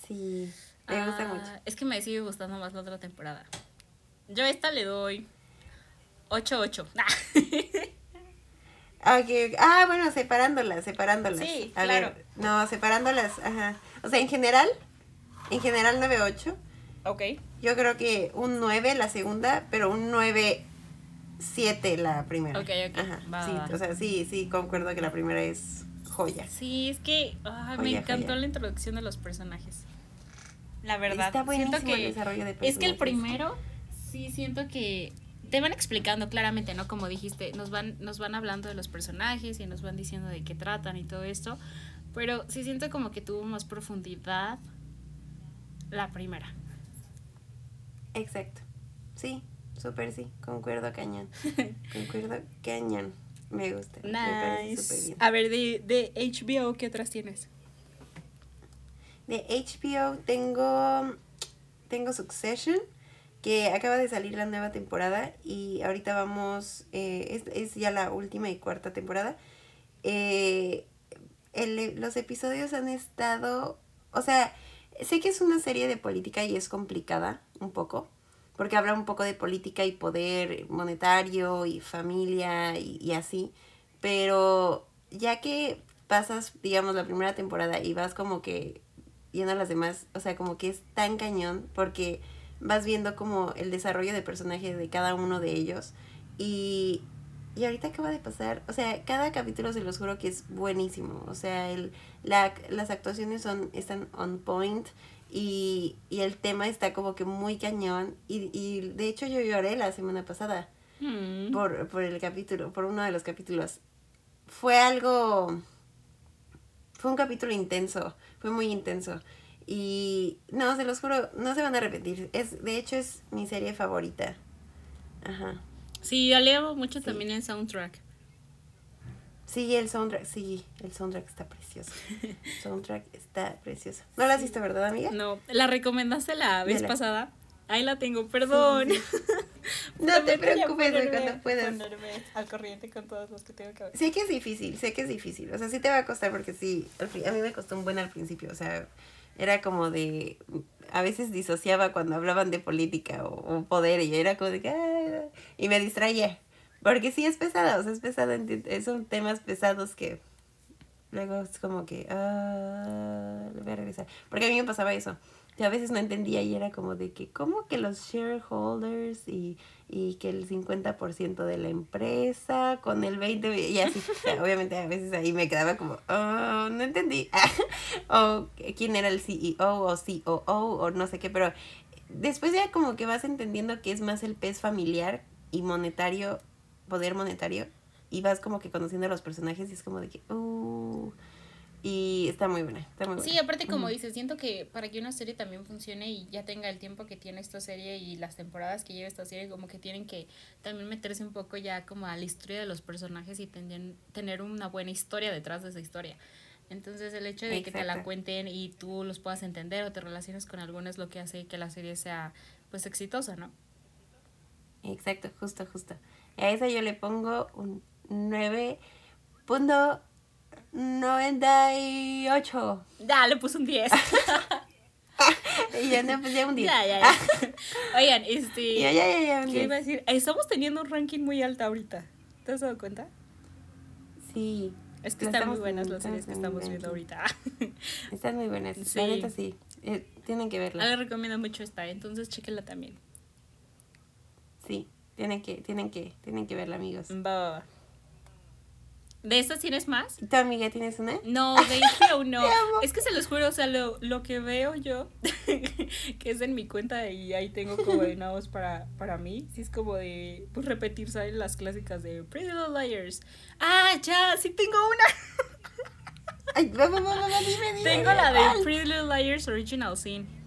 Sí, me gusta Ah, mucho. Es que me sigue gustando más la otra temporada. Yo a esta le doy 8-8. Ok, ok. Ah, bueno, separándolas, separándolas. Sí, A claro. ver, no, separándolas, ajá. O sea, en general, en general 9-8. ok. Yo creo que un 9 la segunda, pero un 9-7 la primera. Ok, ok. Ajá, Va, sí, va. o sea, sí, sí, concuerdo que la primera es joya. Sí, es que ay, me Joya, encantó joya. la introducción de los personajes. La verdad. Está buenísimo siento el que desarrollo de Es que el personajes. primero, sí siento que te van explicando claramente, ¿no? Como dijiste, nos van, nos van hablando de los personajes y nos van diciendo de qué tratan y todo esto. Pero sí siento como que tuvo más profundidad la primera. Exacto. Sí, súper sí, concuerdo cañón. concuerdo cañón. Me gusta. Me parece súper Nice. bien. A ver, de, de HBO, ¿qué otras tienes? De HBO tengo tengo Succession, que acaba de salir la nueva temporada y ahorita vamos, eh, es, es, ya la última y cuarta temporada. Eh, el, los episodios han estado, o sea, sé que es una serie de política y es complicada un poco, porque habla un poco de política y poder monetario y familia y, y así, pero ya que pasas, digamos, la primera temporada y vas como que viendo a las demás, o sea, como que es tan cañón porque vas viendo como el desarrollo de personaje de cada uno de ellos y, y ahorita acaba de pasar, o sea, cada capítulo se los juro que es buenísimo, o sea, el, la, las actuaciones son, están on point y, y el tema está como que muy cañón y, y de hecho yo lloré la semana pasada Mm. por, por el capítulo, por uno de los capítulos. Fue algo, fue un capítulo intenso, fue muy intenso. Y no, se los juro, no se van a arrepentir. Es, de hecho, es mi serie favorita. Ajá. Sí, yo leo mucho también el soundtrack. Sí, el soundtrack, sí, el soundtrack está precioso. El soundtrack está precioso. ¿No lo has visto, verdad, amiga? No, la recomendaste la vez pasada. Ahí la tengo, perdón. Sí, No te preocupes ponerme- cuando puedas. Ponerme al corriente con todos los que tengo que ver. Sé que es difícil, sé que es difícil. O sea, sí te va a costar porque sí, a mí me costó un buen al principio. O sea, era como de, a veces disociaba cuando hablaban de política o, poder y era como de, que, "Ah", y me distraía. Porque sí es pesada, o sea, es pesada, enti- son temas pesados que luego es como que, ah, voy a regresar. Porque a mí me pasaba eso. Que a veces no entendía y era como de que, ¿cómo que los shareholders y, y que el 50% de la empresa con el 20% y así? Obviamente a veces ahí me quedaba como, oh, no entendí. o quién era el CEO o COO o no sé qué, pero después ya como que vas entendiendo que es más el pez familiar y monetario, poder monetario, y vas como que conociendo a los personajes y es como de que, uh, y está muy buena, está muy buena. Sí, aparte como Ujú. dices, siento que para que una serie también funcione y ya tenga el tiempo que tiene esta serie y las temporadas que lleva esta serie, como que tienen que también meterse un poco ya como a la historia de los personajes y tener, tener una buena historia detrás de esa historia. Entonces el hecho de que te la cuenten y tú los puedas entender o te relaciones con alguno es lo que hace que la serie sea pues exitosa, ¿no? Exacto, justo, justo. A esa yo le pongo un 9.98. Ya, le puse un 10. Y ya no, ya un 10. ya, ya, ya. Oigan, este... Ya, ya, ya, ya, un ¿Qué iba a 10. decir? Estamos teniendo un ranking muy alto ahorita. ¿Te has dado cuenta? Sí. Es que están muy buenas en- las series que estamos estamos en viendo ahorita. Están muy buenas. Sí. La neta sí. Eh, tienen que verla. Les recomiendo mucho esta, entonces chequenla también. Sí. Tienen que, tienen que, tienen que verla, amigos. Va, va, va. ¿De estas tienes más? ¿Tu amiga tienes una? No, de HBO no. Es que se los juro, o sea, lo, lo que veo yo, que es en mi cuenta y ahí tengo como de nuevos para, para mí, sí es como de, pues repetir, ¿sabes? Las clásicas de Pretty Little Liars. Ah, ya, sí tengo una. Ay, va, dime, dime. Tengo la de. Pretty Little Liars Original Sin.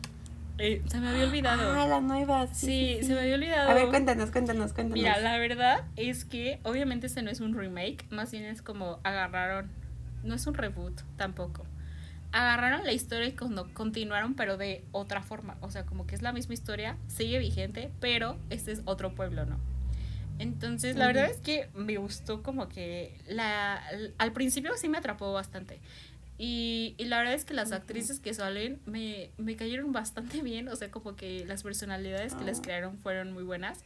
Eh, se me había olvidado. Ah, la nueva. Sí, Sí, se me había olvidado. A ver, cuéntanos, cuéntanos, cuéntanos. Mira, la verdad es que obviamente este no es un remake, más bien es como agarraron, no es un reboot tampoco. Agarraron la historia y continuaron, pero de otra forma. O sea, como que es la misma historia, sigue vigente, pero este es otro pueblo, ¿no? Entonces, la Ujú. verdad es que me gustó como que la al principio sí me atrapó bastante. Y, y la verdad es que las actrices que salen me, me cayeron bastante bien, o sea, como que las personalidades que les Ah. crearon fueron muy buenas.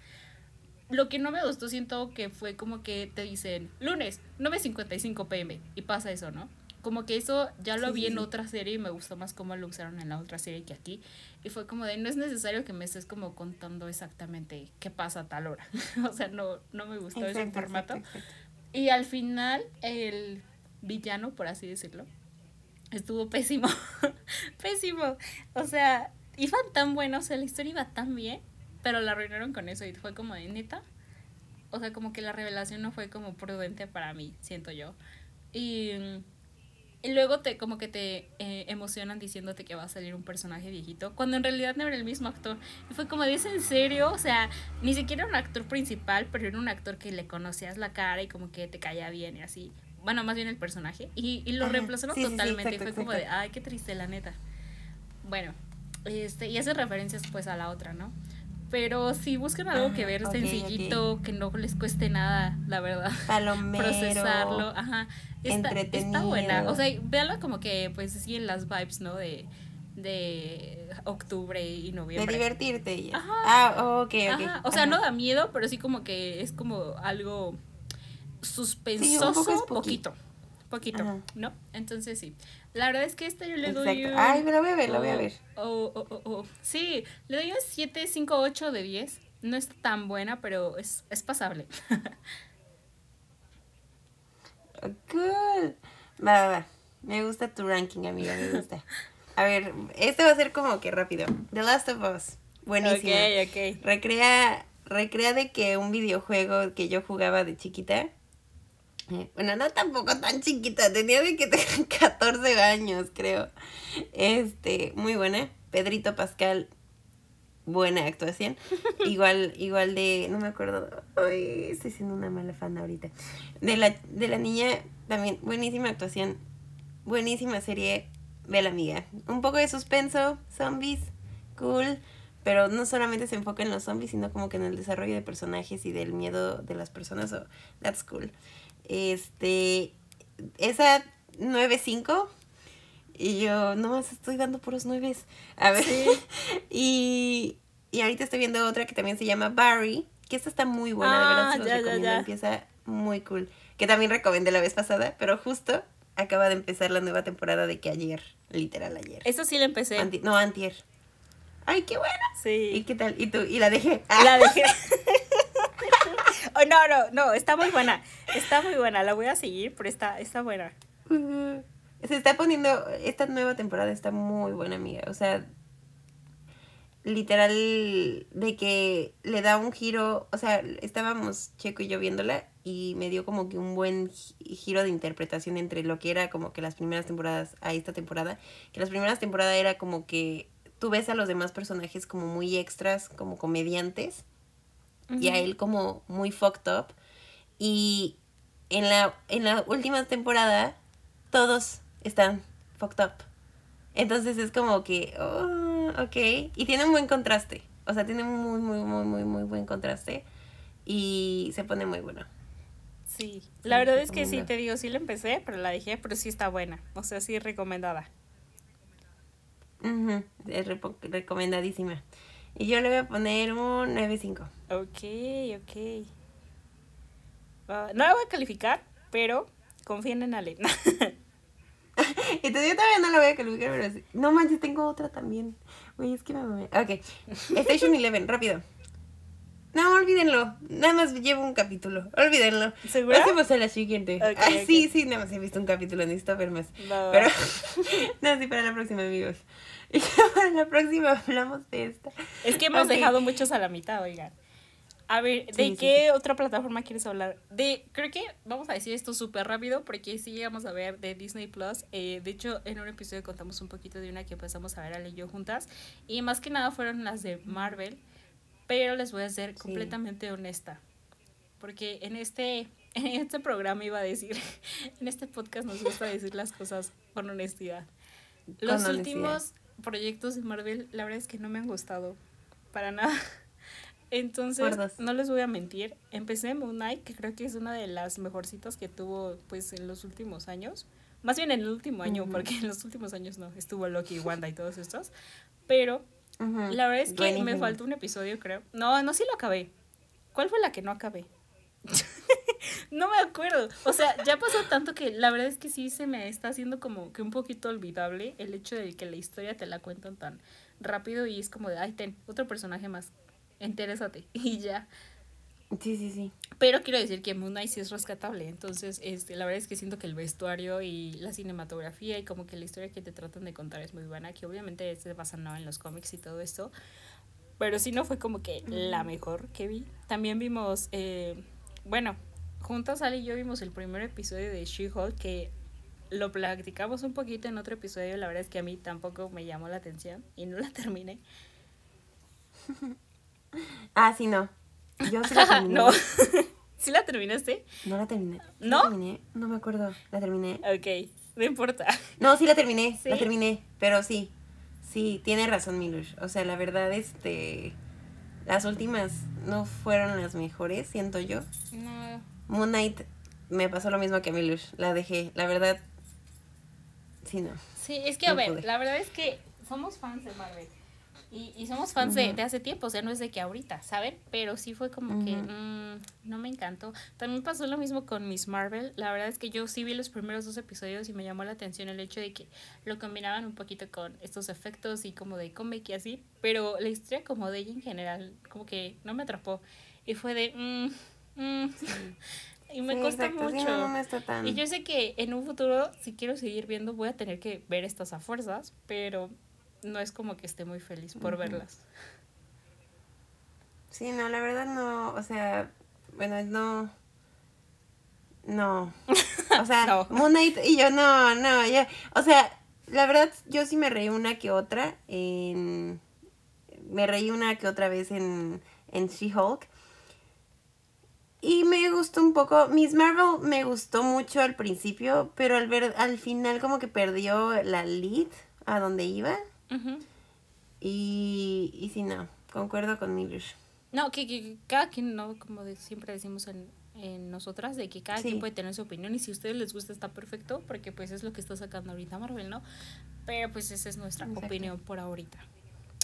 Lo que no me gustó siento que fue como que te dicen lunes 9.55 pm y pasa eso, ¿no? Como que eso ya lo Sí, vi sí, en sí. otra serie y me gustó más cómo lo usaron en la otra serie que aquí. Y fue como de, no es necesario que me estés como contando exactamente qué pasa a tal hora. o sea, no, no me gustó ese Exacto, formato. exacto, exacto. Y al final, el villano, por así decirlo, estuvo pésimo. pésimo. O sea, iban tan buenos, o sea, la historia iba tan bien, pero la arruinaron con eso y fue como de neta. O sea, como que la revelación no fue como prudente para mí, siento yo. Y, y luego te como que te eh, emocionan diciéndote que va a salir un personaje viejito, cuando en realidad no era el mismo actor. Y fue como, ¿es en serio? O sea, ni siquiera era un actor principal, pero era un actor que le conocías la cara y como que te caía bien y así. Bueno, más bien el personaje. Y, y lo Ajá, reemplazaron sí, sí, sí, totalmente. exacto, y fue como de, ay, qué triste, la neta. Bueno, este, y hace referencias pues a la otra, ¿no? Pero si buscan algo que ver sencillito, que no les cueste nada, la verdad. Palomero. procesarlo, ajá. Está, está entretenido. buena. O sea, véanlo como que pues siguen las vibes, ¿no? De, de octubre y De noviembre. divertirte y ya. Ajá. Ah, ok, ok. Ajá. O sea, no da miedo, pero sí como que es como algo suspensoso, poquito. Poquito, Ajá. ¿no? Entonces sí. La verdad es que esta yo le doy un... Ay, me lo voy a ver, lo voy a ver. oh, oh, oh, oh. Sí, le doy un 7, 5, 8 de 10. No está tan buena, pero es, es pasable. Cool. Va, va, va. Me gusta tu ranking, amiga, me gusta. A ver, este va a ser como que rápido. The Last of Us. Buenísimo. Ok, ok. Recrea, recrea de que un videojuego que yo jugaba de chiquita. Bueno, no tampoco tan chiquita, tenía de que tener 14 años, creo. Este, muy buena. Pedrito Pascal, buena actuación. Igual, igual de, no me acuerdo, ay, estoy siendo una mala fan ahorita. De la, de la niña, también, buenísima actuación. Buenísima serie, ve la amiga. Un poco de suspenso, zombies, cool. Pero no solamente se enfoca en los zombies, sino como que en el desarrollo de personajes y del miedo de las personas. So, that's cool. Este, esa 9.5 y yo nomás estoy dando puros nueves. A ver. y, y ahorita estoy viendo otra que también se llama Barry. Que esta está muy buena, de verdad Ah, se ya, recomiendo. ya. Empieza muy cool. Que también recomendé la vez pasada, pero justo acaba de empezar la nueva temporada de que ayer, literal ayer. Eso sí la empecé. Anti- no, antier. Ay, qué buena. ¿Y Sí. qué tal? ¿Y tú? Y la dejé. La dejé. Oh, no, no, no, está muy buena. Está muy buena. La voy a seguir, pero está, está buena. Se está poniendo, esta nueva temporada está muy buena, amiga. O sea, literal, de que le da un giro, o sea, estábamos Checo y yo viéndola y me dio como que un buen gi- giro de interpretación entre lo que era como que las primeras temporadas a esta temporada. Que las primeras temporadas era como que tú ves a los demás personajes como muy extras, como comediantes y a él como muy fucked up. Y en la, en la última temporada todos están fucked up. Entonces es como que, oh, ok. Y tiene un buen contraste. O sea, tiene muy, muy, muy, muy, muy buen contraste. Y se pone muy bueno. Sí. La verdad es que sí, te digo, sí la empecé, pero la dejé, pero sí está buena. O sea, sí recomendada. Ujú, Es repo- recomendadísima. Y yo le voy a poner un 9.5. Ok, ok. Ah, no la voy a calificar, pero confíen en Ale. Entonces yo todavía no la voy a calificar, pero sí. No manches, tengo otra también. Güey, es que me mamé. Ok. Station Eleven, rápido. No, olvídenlo. Nada más llevo un capítulo. Olvídenlo. ¿Segura? Pasemos a la siguiente. Ok. sí, sí, nada más he visto un capítulo, necesito ver más. Pero, no, sí, para la próxima, amigos. Y para la próxima hablamos de esta. Es que hemos Ok. dejado muchos a la mitad, oigan. A ver, ¿de Sí, sí, qué otra plataforma quieres hablar? De, creo que vamos a decir esto súper rápido porque sí llegamos a ver de Disney Plus. Eh, de hecho, en un episodio contamos un poquito de una que empezamos a ver Ale y yo juntas. Y más que nada fueron las de Marvel. Pero les voy a ser Sí. completamente honesta. Porque en este, en este programa iba a decir, en este podcast nos gusta decir las cosas con honestidad. Los honestidad. últimos proyectos de Marvel, la verdad es que no me han gustado para nada. Entonces, no les voy a mentir. Empecé Moon Knight, que creo que es una de las mejorcitas que tuvo pues en los últimos años. Más bien en el último año, Ujú. porque en los últimos años no, estuvo Loki, Wanda y todos estos. Pero Ujú. la verdad es que me Buenísimo. faltó un episodio, creo. No, no, sí lo acabé. ¿Cuál fue la que no acabé? no me acuerdo. O sea, ya pasó tanto que la verdad es que sí se me está haciendo como que un poquito olvidable el hecho de que la historia te la cuentan tan rápido y es como de, ay, ten, otro personaje más. Interésate. Y ya. Sí, sí, sí. Pero quiero decir que Moon Knight sí es rescatable. Entonces, este, la verdad es que siento que el vestuario y la cinematografía y como que la historia que te tratan de contar es muy buena. Que obviamente se basa ¿no? en los cómics y todo esto. Pero sí no fue como que la mejor que vi. También vimos, eh, bueno, juntas Ali y yo vimos el primer episodio de She-Hulk que lo platicamos un poquito en otro episodio. La verdad es que a mí tampoco me llamó la atención y no la terminé. Ah, sí, no. Yo sí la terminé. no. ¿Sí la terminaste? No la terminé. ¿Sí ¿No? La terminé? No me acuerdo. La terminé. Ok, no importa. No, sí la terminé. ¿Sí? La terminé. Pero sí. Sí, tiene razón, Milush. O sea, la verdad, este. Las últimas no fueron las mejores, siento yo. No. Moon Knight me pasó lo mismo que a Milush, la dejé, la verdad, sí, no. Sí, es que a No ver, pude. la verdad es que somos fans de Marvel. Y, y somos fans de, Ujú. de hace tiempo, o sea, no es de que ahorita, ¿saben? Pero sí fue como que Ujú. mm, no me encantó. También pasó lo mismo con Miss Marvel. La verdad es que yo sí vi los primeros dos episodios y me llamó la atención el hecho de que lo combinaban un poquito con estos efectos y como de cómic y así. Pero la historia como de ella en general, como que no me atrapó. Y fue de... mm, mm. y me Sí, cuesta exacto, sí, mucho. no, no tan... Y yo sé que en un futuro, si quiero seguir viendo, voy a tener que ver estas a fuerzas, pero no es como que esté muy feliz por verlas. Sí, no, la verdad no, o sea, bueno, no, no, o sea, No. Moon Knight y yo no, no, ya, o sea, la verdad yo sí me reí una que otra en, me reí una que otra vez en, en She-Hulk. Y me gustó un poco, Miss Marvel me gustó mucho al principio, pero al ver, al final como que perdió la lead a donde iba. Ujú. Y, y sí, no, concuerdo con Milush. No, que, que- cada quien, no, como de- siempre decimos en, en nosotras, de que cada Sí. quien puede tener su opinión y si a ustedes les gusta está perfecto, porque pues es lo que está sacando ahorita Marvel, ¿no? Pero pues esa es nuestra Exacto. opinión por ahorita.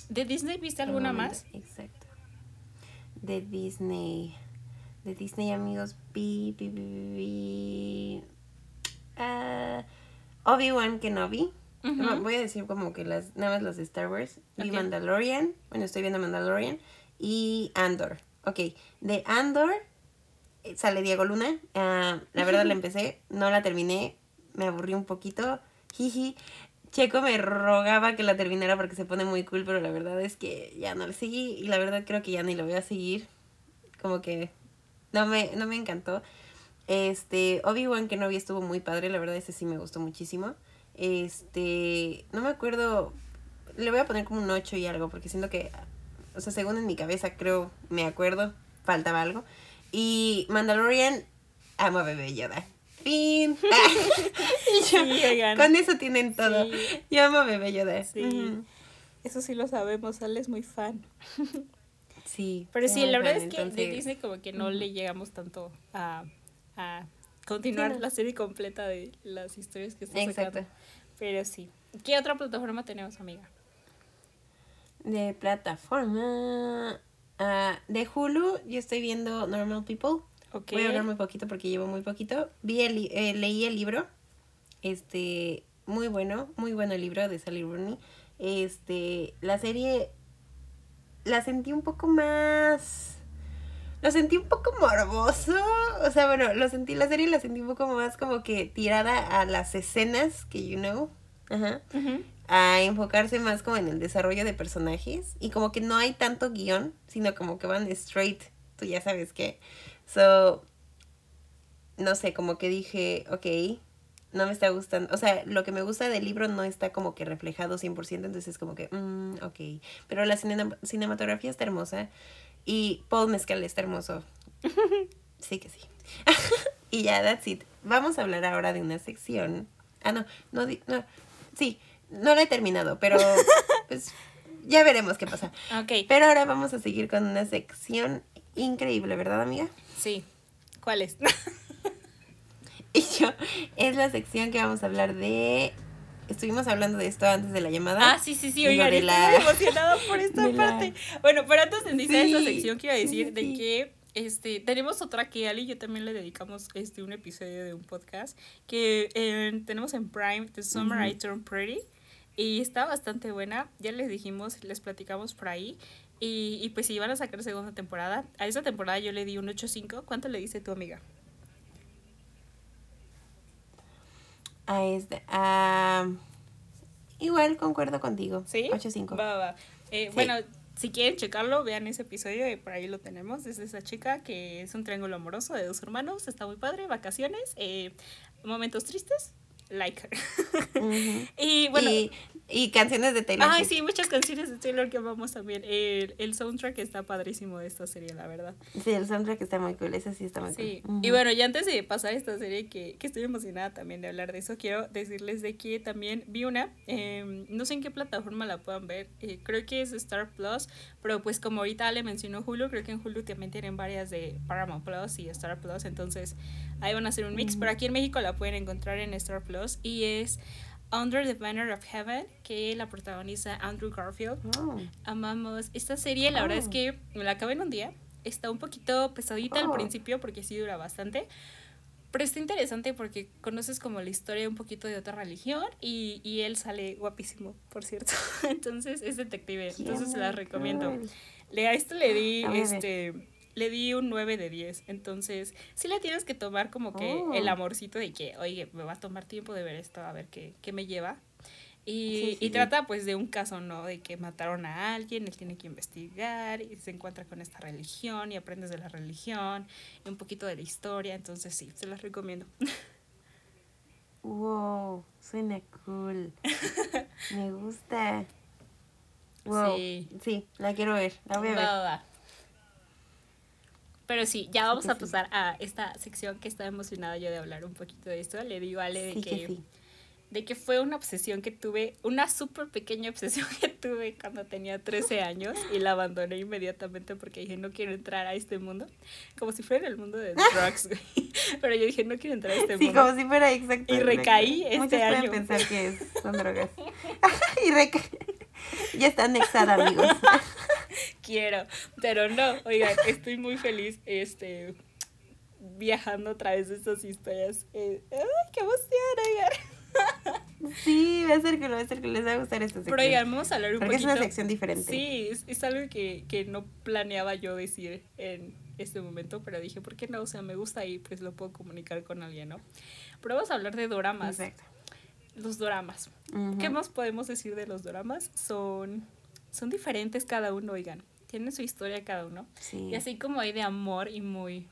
¿De Disney viste alguna más? Exacto. De Disney. De Disney, amigos. Vi, vi, vi, vi, vi. Ah, Obi-Wan Kenobi. Voy a decir como que las, nada más las de Star Wars. Vi Ok. Mandalorian. Bueno, estoy viendo Mandalorian. Y Andor. Ok. De Andor eh, sale Diego Luna. Ah, la verdad la empecé. No la terminé. Me aburrí un poquito. Jiji. Checo me rogaba que la terminara porque se pone muy cool, pero la verdad es que ya no la seguí y la verdad creo que ya ni lo voy a seguir. Como que no me, no me encantó. Este, Obi-Wan Kenobi estuvo muy padre, la verdad ese sí me gustó muchísimo. Este, no me acuerdo, le voy a poner como un 8 y algo porque siento que, o sea, según en mi cabeza creo, me acuerdo, faltaba algo. Y Mandalorian, amo a Bebé Yoda. Fin. Yo- Sí, con eso tienen todo. Sí. Yo amo a Bebé Yoda. Sí. Eso sí lo sabemos, Ale es muy fan. Sí. Pero sí, la verdad fan, es que de Disney como que no le llegamos tanto a, a continuar Sí, no. la serie completa de las historias que está Exacto. sacando. Pero sí. ¿Qué otra plataforma tenemos, amiga? De plataforma. ah, de Hulu, yo estoy viendo Normal People. Voy a hablar muy poquito porque llevo muy poquito. Vi el, eh, leí el libro. Este, muy bueno, muy bueno el libro de Sally Rooney. Este, la serie la sentí un poco más lo sentí un poco morboso, o sea, bueno, lo sentí la serie la sentí un poco más como que tirada a las escenas que you know. Ajá a enfocarse más como en el desarrollo de personajes y como que no hay tanto guion, sino como que van straight, tú ya sabes qué. So, no sé, como que dije, ok, no me está gustando, o sea, lo que me gusta del libro no está como que reflejado 100%, entonces como que, mm, ok, pero la cine- cinematografía está hermosa y Paul Mescal está hermoso. Sí que sí. y ya, that's it. Vamos a hablar ahora de una sección. Ah, no, no, no, sí, no la he terminado, pero pues ya veremos qué pasa. Ok. Pero ahora vamos a seguir con una sección increíble, ¿verdad, amiga? Sí. ¿Cuál es? Y yo, es la sección que vamos a hablar de... Estuvimos hablando de esto antes de la llamada. Ah, sí, sí, sí, oigan, estoy la- emocionada por esta de la- parte. Bueno, pero antes de iniciar Sí, esta sección, quiero decir sí, de que este, tenemos otra que Ali y yo también le dedicamos este, un episodio de un podcast que eh, tenemos en Prime, The Summer I Ujú. Turned Pretty, y está bastante buena. Ya les dijimos, les platicamos por ahí. Y, y pues si van a sacar segunda temporada, a esa temporada yo le di un 8.5. ¿Cuánto le dice tu amiga? A este, ah, igual concuerdo contigo. ¿Sí? 8-5. Va, va. Eh, Sí. Bueno, si quieren checarlo, vean ese episodio, eh, por ahí lo tenemos. Es de esa chica que es un triángulo amoroso de dos hermanos, está muy padre, vacaciones, eh, momentos tristes, like her. Y bueno, Y Y canciones de Taylor Ay, sí, muchas canciones de Taylor que amamos también. El, el soundtrack está padrísimo de esta serie, la verdad. Sí, el soundtrack está muy cool, ese sí está muy Sí, cool. y bueno, ya antes de pasar a esta serie, que, que estoy emocionada también de hablar de eso, quiero decirles de que también vi una, eh, no sé en qué plataforma la puedan ver, eh, creo que es Star Plus, pero pues como ahorita le mencionó Hulu, creo que en Hulu también tienen varias de Paramount Plus y Star Plus, entonces ahí van a hacer un mix, pero aquí en México la pueden encontrar en Star Plus y es Under the Banner of Heaven, que la protagoniza Andrew Garfield. Oh. Amamos esta serie, la verdad es Oh. que me la acabé en un día. Está un poquito pesadita al Oh. principio porque sí dura bastante. Pero está interesante porque conoces como la historia un poquito de otra religión y, y él sale guapísimo, por cierto. Entonces es detective, entonces se la recomiendo. Le, a esto le di, este, le di un 9 de 10. Entonces, sí le tienes que tomar como que Oh. el amorcito de que, oye, me va a tomar tiempo de ver esto, a ver qué, qué me lleva. Y, Sí, sí, y trata pues de un caso, ¿no? De que mataron a alguien, él tiene que investigar y se encuentra con esta religión y aprendes de la religión y un poquito de la historia. Entonces, sí, se las recomiendo. Wow, suena cool. Me gusta. Wow. Sí. Sí. la quiero ver. La voy a Va, ver. va, va. Pero sí, ya vamos a sí. pasar a esta sección que estaba emocionada yo de hablar un poquito de esto. Le digo a Ale de Sí que, que sí. de que fue una obsesión que tuve, una súper pequeña obsesión que tuve cuando tenía 13 años y la abandoné inmediatamente porque dije, no quiero entrar a este mundo. Como si fuera en el mundo de drugs, güey. Pero yo dije, no quiero entrar a este Sí, mundo. como si fuera exacto. Y exacto. recaí este Muchos año. pueden pensar que es, son drogas. y recaí. Ya está anexada, amigos. quiero, pero no, oigan, estoy muy feliz, este, viajando a través de estas historias. Eh, ¡Ay, qué emoción, oigan! Sí, va a ser que va a ser que les va a gustar esta sección. Pero oigan, vamos a hablar un Porque es poquito. una sección diferente. Sí, es, es algo que, que no planeaba yo decir en este momento, pero dije, ¿por qué no? O sea, me gusta y pues lo puedo comunicar con alguien, ¿no? Pero vamos a hablar de doramas. Exacto. Los doramas. Ujú. ¿Qué más podemos decir de los doramas? Son, son diferentes cada uno, oigan. Tienen su historia cada uno. Sí. Y así como hay de amor y muy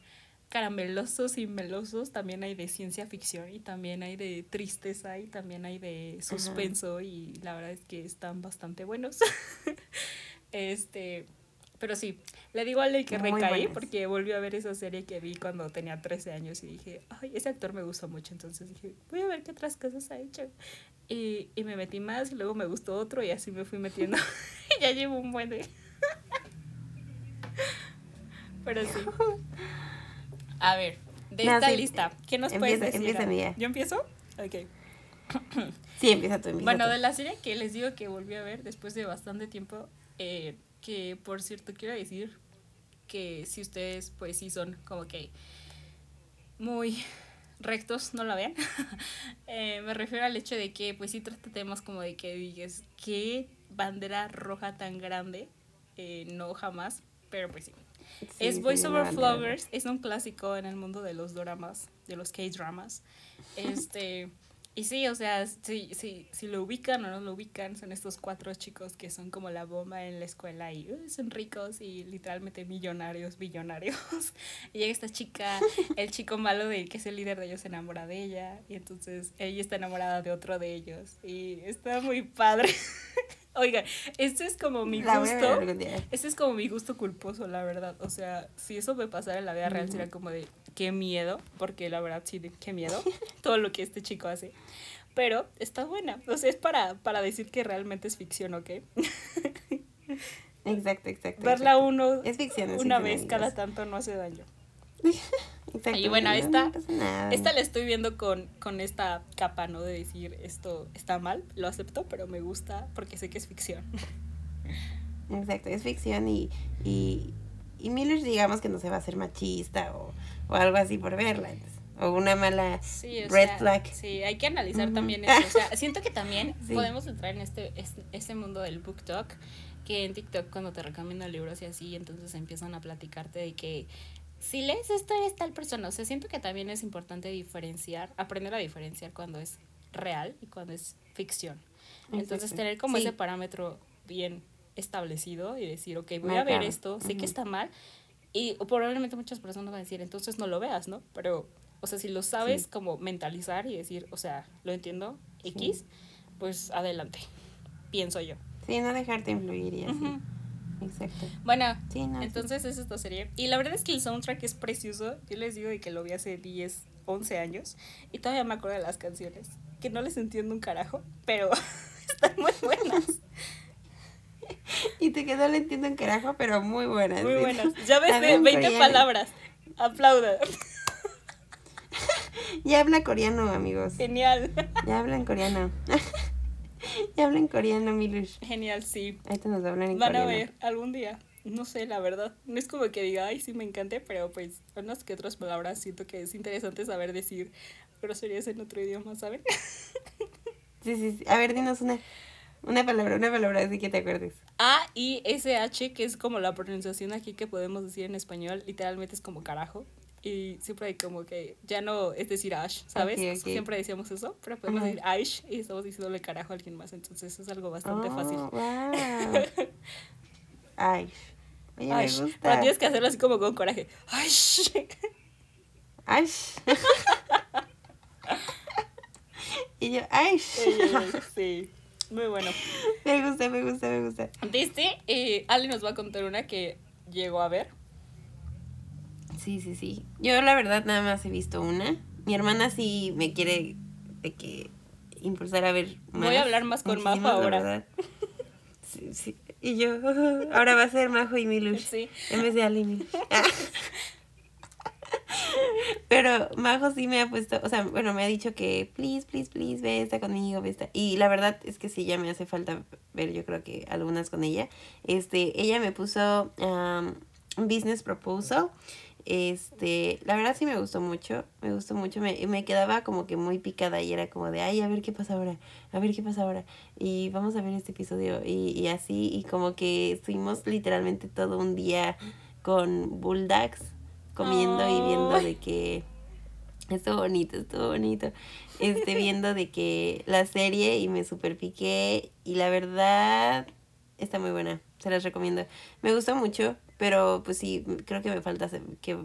caramelosos y melosos, también hay de ciencia ficción y también hay de tristeza y también hay de suspenso y la verdad es que están bastante buenos. este, pero sí, le digo a Ale que Muy recaí buenas. porque volvió a ver esa serie que vi cuando tenía 13 años y dije, ay, ese actor me gusta mucho, entonces dije, voy a ver qué otras cosas ha hecho. Y, y me metí más y luego me gustó otro y así me fui metiendo. y ya llevo un buen de... Pero sí. A ver, de No, esta sí, lista, ¿qué nos empieza- puedes decir? empieza, Mía. ¿Yo empiezo? Ok. Sí, empieza tú, empieza Bueno, tú. de la serie que les digo que volví a ver después de bastante tiempo, eh, que por cierto quiero decir que si ustedes pues sí son como que muy rectos, no la vean. Eh, me refiero al hecho de que pues sí trata temas como de que digas, qué bandera roja tan grande, Eh, no jamás, pero pues sí. Sí, es Voice Over. Flowers, es un clásico en el mundo de los dramas, de los K-dramas. Este, y sí, o sea, si, si, si lo ubican o no lo ubican, son estos cuatro chicos que son como la bomba en la escuela y uh, son ricos y literalmente millonarios, billonarios. Y llega esta chica, el chico malo de que es el líder de ellos se enamora de ella y entonces ella está enamorada de otro de ellos y está muy padre. Oiga, este es como mi La gusto. Ese es como mi gusto culposo, la verdad. O sea, si eso me pasara en la vida real, sería como de qué miedo, porque la verdad sí, de qué miedo, todo lo que este chico hace. Pero está buena. O sea, es para, para decir que realmente es ficción, ¿ok? Exacto, exacto. Verla exacto. uno Es ficción, es una ficción, vez amigos. cada tanto no hace daño. Y bueno, no, esta- no. Esta la estoy viendo con, con esta capa, ¿no? De decir, esto está mal, lo acepto, pero me gusta porque sé que es ficción. Exacto, es ficción y, y, y Miller digamos que no se va a hacer machista o, o algo así por verla. entonces, o una mala Sí, o red sea, flag. Sí, hay que analizar también eso. O sea, siento que también Sí. podemos entrar en este, es- este mundo del book talk, que en TikTok cuando te recomiendan libros y así, entonces empiezan a platicarte de que si lees esto eres tal persona. O sea, siento que también es importante diferenciar, aprender a diferenciar cuando es real y cuando es ficción. Entonces tener como Sí. ese parámetro bien establecido y decir, ok, voy a ver esto, sé que está mal, y probablemente muchas personas van a decir, entonces no lo veas, ¿no? Pero, o sea, si lo sabes Sí. como mentalizar y decir, o sea, lo entiendo, X, pues adelante. pienso yo. Sí, no dejarte influir y así. Exacto. Bueno, Sí, no, sí. entonces es esta serie. Y la verdad es que el soundtrack es precioso. Yo les digo de que lo vi hace 10, 11 años. Y todavía me acuerdo de las canciones. Que no les entiendo un carajo, pero están muy buenas. Y te quedó le entiendo un carajo, pero muy buenas. Muy buenas. Ya ves, Hablan 20 coreano. palabras. Aplauda. Ya habla coreano, amigos. Genial. Ya habla en coreano. ya habla en coreano, Milush. Genial, sí. Ahorita nos hablan en Van a coreano. ver algún día. No sé, la verdad. No es como que diga, ay, sí me encante, pero pues unas que otras palabras siento que es interesante saber decir groserías en otro idioma, ¿saben? Sí, sí, sí. A ver, dinos una. Una palabra, una palabra así que te acuerdes. A I S H, que es como la pronunciación aquí que podemos decir en español, literalmente es como carajo. Y siempre hay como que ya no es decir Ash, ¿sabes? Siempre decíamos eso, pero podemos decir Ash y estamos diciéndole carajo a alguien más, entonces es algo bastante Oh, fácil. wow. Ay. Oye, Ash. me Pero gusta. tienes que hacerlo así como con coraje. Ash. Ay. y yo, ay. sí, muy bueno. me gusta, me gusta, me gusta. De este, eh, Ale nos va a contar una que llegó a ver. Sí, sí, sí. Yo la verdad nada más he visto una. Mi hermana sí me quiere de que impulsar a ver más. Voy a hablar más con Majo ahora. Sí, sí. Y yo, ahora va a ser Majo y Milush. Sí. En vez de Ali Milush. Pero Majo sí me ha puesto, o sea, bueno, me ha dicho que, please, please, please, ve esta conmigo, ve esta. Y la verdad es que sí, ya me hace falta ver, yo creo que algunas con ella. Este, ella me puso um, business proposal. Este, la verdad sí me gustó mucho, me gustó mucho, me, me quedaba como que muy picada y era como de, ay, a ver qué pasa ahora, a ver qué pasa ahora, y vamos a ver este episodio, y, y así, y como que estuvimos literalmente todo un día con bulldogs, comiendo y viendo de que estuvo bonito, estuvo bonito, este, viendo de que la serie y me super piqué, y la verdad está muy buena, se las recomiendo, me gustó mucho, pero pues sí, creo que me falta que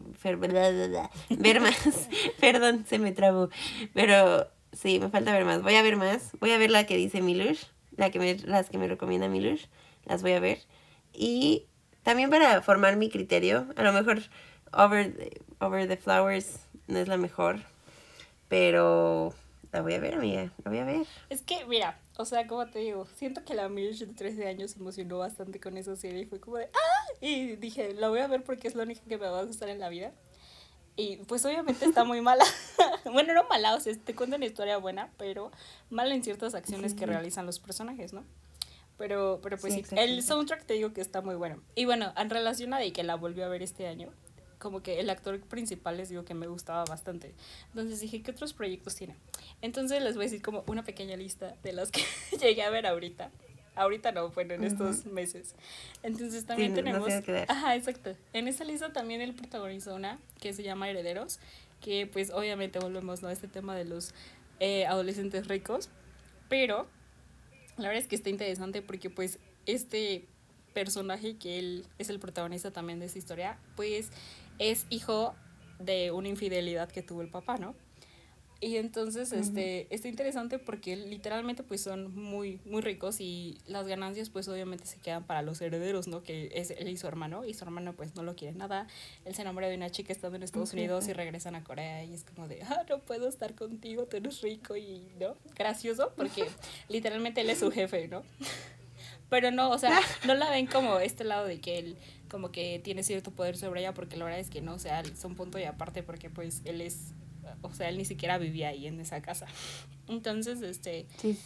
ver más. Perdón, se me trabó. Pero sí, me falta ver más. Voy a ver más. Voy a ver la que dice Milush, la que me, las que me recomienda Milush. Las voy a ver. Y también para formar mi criterio, a lo mejor Over the, Over the Flowers no es la mejor, pero la voy a ver, amiga. La voy a ver. Es que, mira, o sea, como te digo, siento que la Mish de 13 años se emocionó bastante con esa serie y fue como de ¡ah! Y dije, la voy a ver porque es la única que me va a gustar en la vida. Y pues obviamente está muy mala. bueno, no mala, o sea, te cuenta una historia buena, pero mala en ciertas acciones que Sí. realizan los personajes, ¿no? Pero, pero pues Sí, sí, el soundtrack te digo que está muy bueno. Y bueno, en relación a de que la volvió a ver este año, como que el actor principal les digo que me gustaba bastante. Entonces dije, ¿qué otros proyectos tiene? Entonces les voy a decir como una pequeña lista de los que llegué a ver ahorita. Ahorita no, bueno, en estos meses. Entonces también no- no tenemos... a quedar. Ajá, exacto. En esa lista también él protagonizó una que se llama Herederos, que pues obviamente volvemos ¿no? a este tema de los eh, adolescentes ricos, pero la verdad es que está interesante porque pues este personaje que él es el protagonista también de esta historia, pues es hijo de una infidelidad que tuvo el papá, ¿no? Y entonces, este, está interesante porque literalmente pues son muy, muy ricos y las ganancias pues obviamente se quedan para los herederos, ¿no? Que es él y su hermano, y su hermano pues no lo quiere nada. Él se enamora de una chica estando en Estados Unidos y regresan a Corea y es como de, ah, no puedo estar contigo, tú eres rico y, ¿no? Gracioso porque literalmente él es su jefe, ¿no? Pero no, o sea, no la ven como este lado de que él como que tiene cierto poder sobre ella, porque la verdad es que no, o sea, es un punto y aparte porque pues él es, o sea, él ni siquiera vivía ahí en esa casa. Entonces, este, Sí.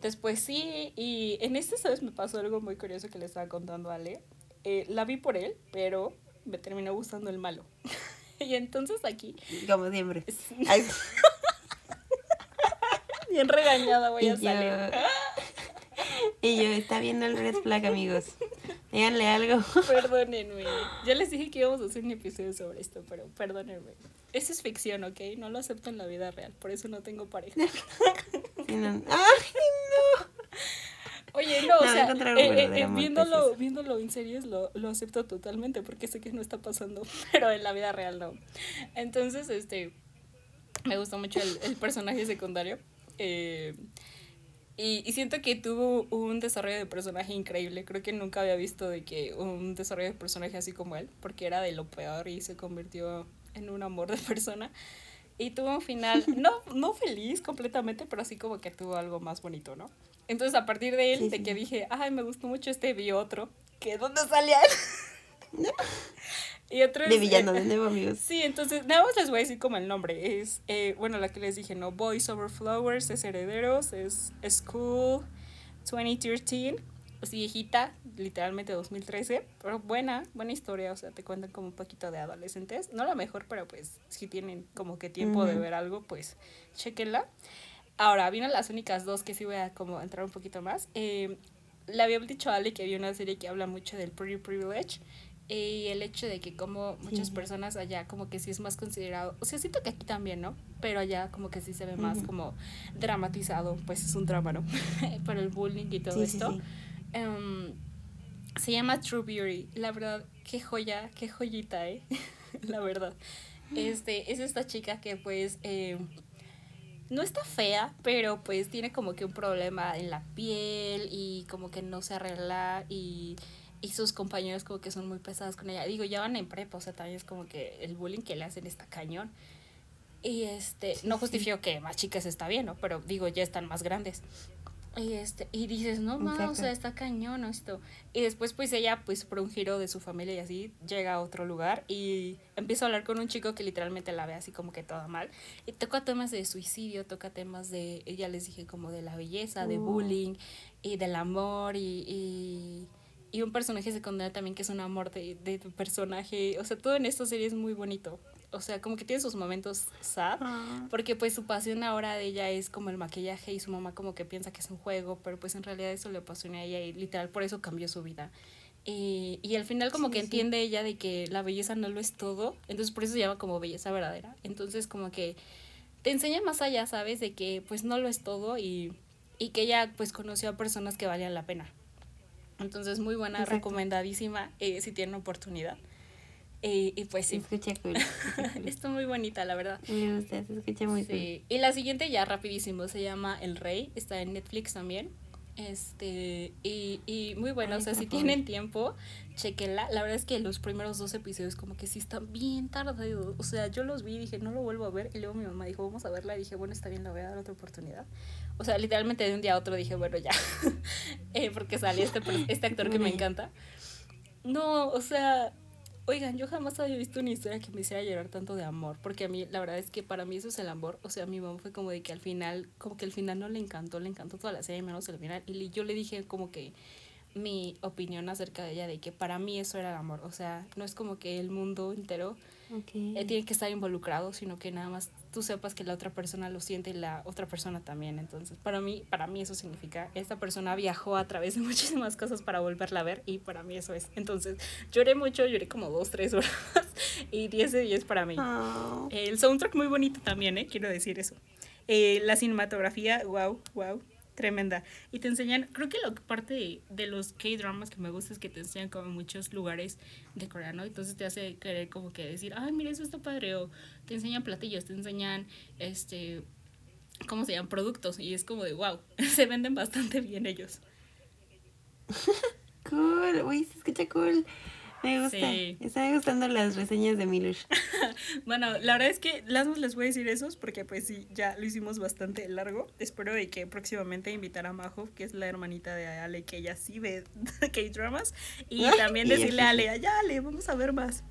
después sí, y en este, ¿sabes? Me pasó algo muy curioso que le estaba contando a Ale. Eh, la vi por él, pero me terminó gustando el malo. y entonces aquí, Como siempre. Bien regañada voy y a yo, salir. y yo, está viendo el red flag, amigos. Díganle algo. Perdónenme. Ya les dije que íbamos a hacer un episodio sobre esto, pero perdónenme. Eso es ficción, ¿ok? No lo acepto en la vida real, por eso no tengo pareja. Sí, no- ¡Ay, no! Oye, no, o No, sea, encontrar un eh, eh, viéndolo, viéndolo en series lo, lo acepto totalmente porque sé que no está pasando, pero en la vida real no. Entonces, este, me gustó mucho el, el personaje secundario. eh, Y, y, siento que tuvo un desarrollo de personaje increíble. Creo que nunca había visto de que un desarrollo de personaje así como él, porque era de lo peor y se convirtió en un amor de persona. Y tuvo un final, no, no feliz completamente, pero así como que tuvo algo más bonito, ¿no? Entonces a partir de él, de que dije, ay, me gustó mucho este, vi otro, que ¿dónde salía él? Y otro de villano, de nuevo, amigos. Sí, entonces, nada más les voy a decir como el nombre. Es, eh, bueno, la que les dije, ¿no? Boys Over Flowers, es Herederos, es School 2013, es viejita, literalmente 2013, pero buena, buena historia, o sea, te cuentan como un poquito de adolescentes. No la mejor, pero pues, si tienen como que tiempo de ver algo, pues, chequenla. Ahora, vienen las únicas dos que sí voy a como entrar un poquito más. Eh, le había dicho a Ale que había una serie que habla mucho del pretty privilege y el hecho de que como muchas personas allá como que sí es más considerado, o sea, siento que aquí también, ¿no? Pero allá como que sí se ve más como dramatizado, pues es un drama, ¿no? Para el bullying y todo esto. Um, se llama True Beauty, la verdad, qué joya, qué joyita, ¿eh? la verdad. Este, es esta chica que pues... Eh, no está fea, pero pues tiene como que un problema en la piel y como que no se arregla y y sus compañeros como que son muy pesados con ella. Digo, ya van en prepa, o sea, también es como que el bullying que le hacen está cañón. Y este, no justifico que más chicas está bien, ¿no? Pero digo, ya están más grandes. Y este, y dices, no más, o sea, está cañón esto. Y después pues ella, pues por un giro de su familia y así, llega a otro lugar y empieza a hablar con un chico que literalmente la ve así como que toda mal. Y toca temas de suicidio, toca temas de, ya les dije, como de la belleza, de bullying y del amor y, y y un personaje secundario también que es un amor de, de tu personaje. O sea, todo en esta serie es muy bonito. O sea, como que tiene sus momentos sad, ah. porque pues su pasión ahora de ella es como el maquillaje y su mamá como que piensa que es un juego, pero pues en realidad eso le apasiona a ella y literal por eso cambió su vida. Y, y al final como que entiende ella de que la belleza no lo es todo, entonces por eso se llama como belleza verdadera. Entonces como que te enseña más allá, ¿sabes? De que pues no lo es todo y, y que ella pues conoció a personas que valían la pena. Entonces, muy buena, recomendadísima eh, si tienen oportunidad. Eh, y pues sí. Escucha cool. Está muy bonita, la verdad. Me gusta, se escucha muy sí. Y la siguiente ya rapidísimo, se llama El Rey, está en Netflix también. Este, y, y muy bueno, o sea, si tienen tiempo, chequenla. La verdad es que los primeros dos episodios como que sí están bien tardados. O sea, yo los vi y dije, no lo vuelvo a ver. Y luego mi mamá dijo, vamos a verla. Y dije, bueno, está bien, le voy a dar otra oportunidad. O sea, literalmente de un día a otro dije, bueno, ya. eh, porque salió este, este actor que me encanta. No, o sea, oigan, yo jamás había visto una historia que me hiciera llorar tanto de amor. Porque a mí, la verdad es que para mí eso es el amor. O sea, mi mamá fue como de que al final, como que al final no le encantó, le encantó toda la serie, menos el final. Y yo le dije como que mi opinión acerca de ella, de que para mí eso era el amor. O sea, no es como que el mundo entero eh, tiene que estar involucrado, sino que nada más tú sepas que la otra persona lo siente y la otra persona también. Entonces, para mí, para mí eso significa, esta persona viajó a través de muchísimas cosas para volverla a ver y para mí eso es. Entonces, lloré mucho, lloré como dos, tres horas y 10 de 10 para mí. Oh. El soundtrack muy bonito también, ¿eh? quiero decir eso. Eh, la cinematografía, wow, wow tremenda. Y te enseñan, creo que que parte de, los K-dramas que me gusta es que te enseñan como muchos lugares de Corea, ¿no? Entonces te hace querer como que decir, ay, mira, eso está padre. O te enseñan platillos, te enseñan, este, ¿cómo se llaman? Productos. Y es como de, wow, se venden bastante bien ellos. cool, uy, se escucha cool. Me gusta. Sí. Están gustando las reseñas de Milush. bueno, la verdad es que las les voy a decir esos porque pues sí, ya lo hicimos bastante largo. Espero de que próximamente invitar a Majo, que es la hermanita de Ale, que ella sí ve K-dramas. Y también decirle a Ale, ya Ale, vamos a ver más.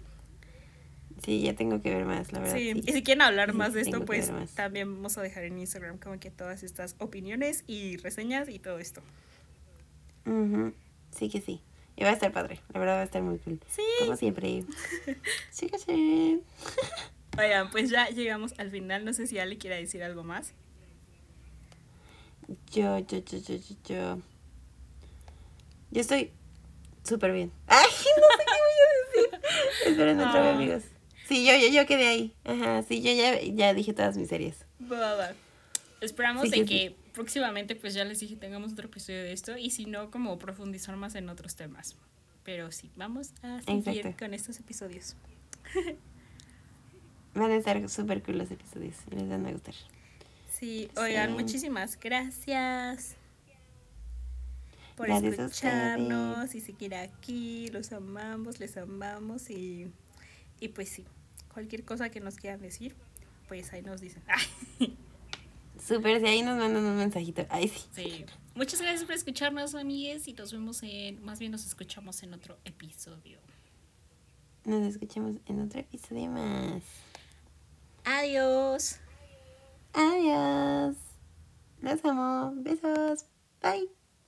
Sí, ya tengo que ver más, la verdad. Sí, y si quieren hablar más de esto, pues también vamos a dejar en Instagram como que todas estas opiniones y reseñas y todo esto. Sí que sí. Y va a estar padre. La verdad va a estar muy cool. Sí. Como siempre. sí que sí. Oigan, pues ya llegamos al final. No sé si Ale quiere decir algo más. Yo, yo, yo, yo, yo, yo. Yo estoy súper bien. Ay, no sé qué voy a decir. Esperen otra vez, amigos. Sí, yo, yo, yo quedé ahí. Ajá, sí, yo ya, ya dije todas mis series. Va, va. Esperamos de que próximamente, pues ya les dije, tengamos otro episodio de esto y si no, como profundizar más en otros temas. Pero sí, vamos a seguir con estos episodios. Van a estar súper cool los episodios, les van a gustar. Sí, oigan, muchísimas gracias. por Gracias escucharnos y seguir aquí. Los amamos, les amamos y, y pues sí, cualquier cosa que nos quieran decir, pues ahí nos dicen. Súper, si ahí nos mandan un mensajito. Ay, sí. Sí. Muchas gracias por escucharnos, amigues, y nos vemos en, más bien nos escuchamos en otro episodio. Nos escuchamos en otro episodio más. Adiós. Adiós. Los amo. Besos. Bye.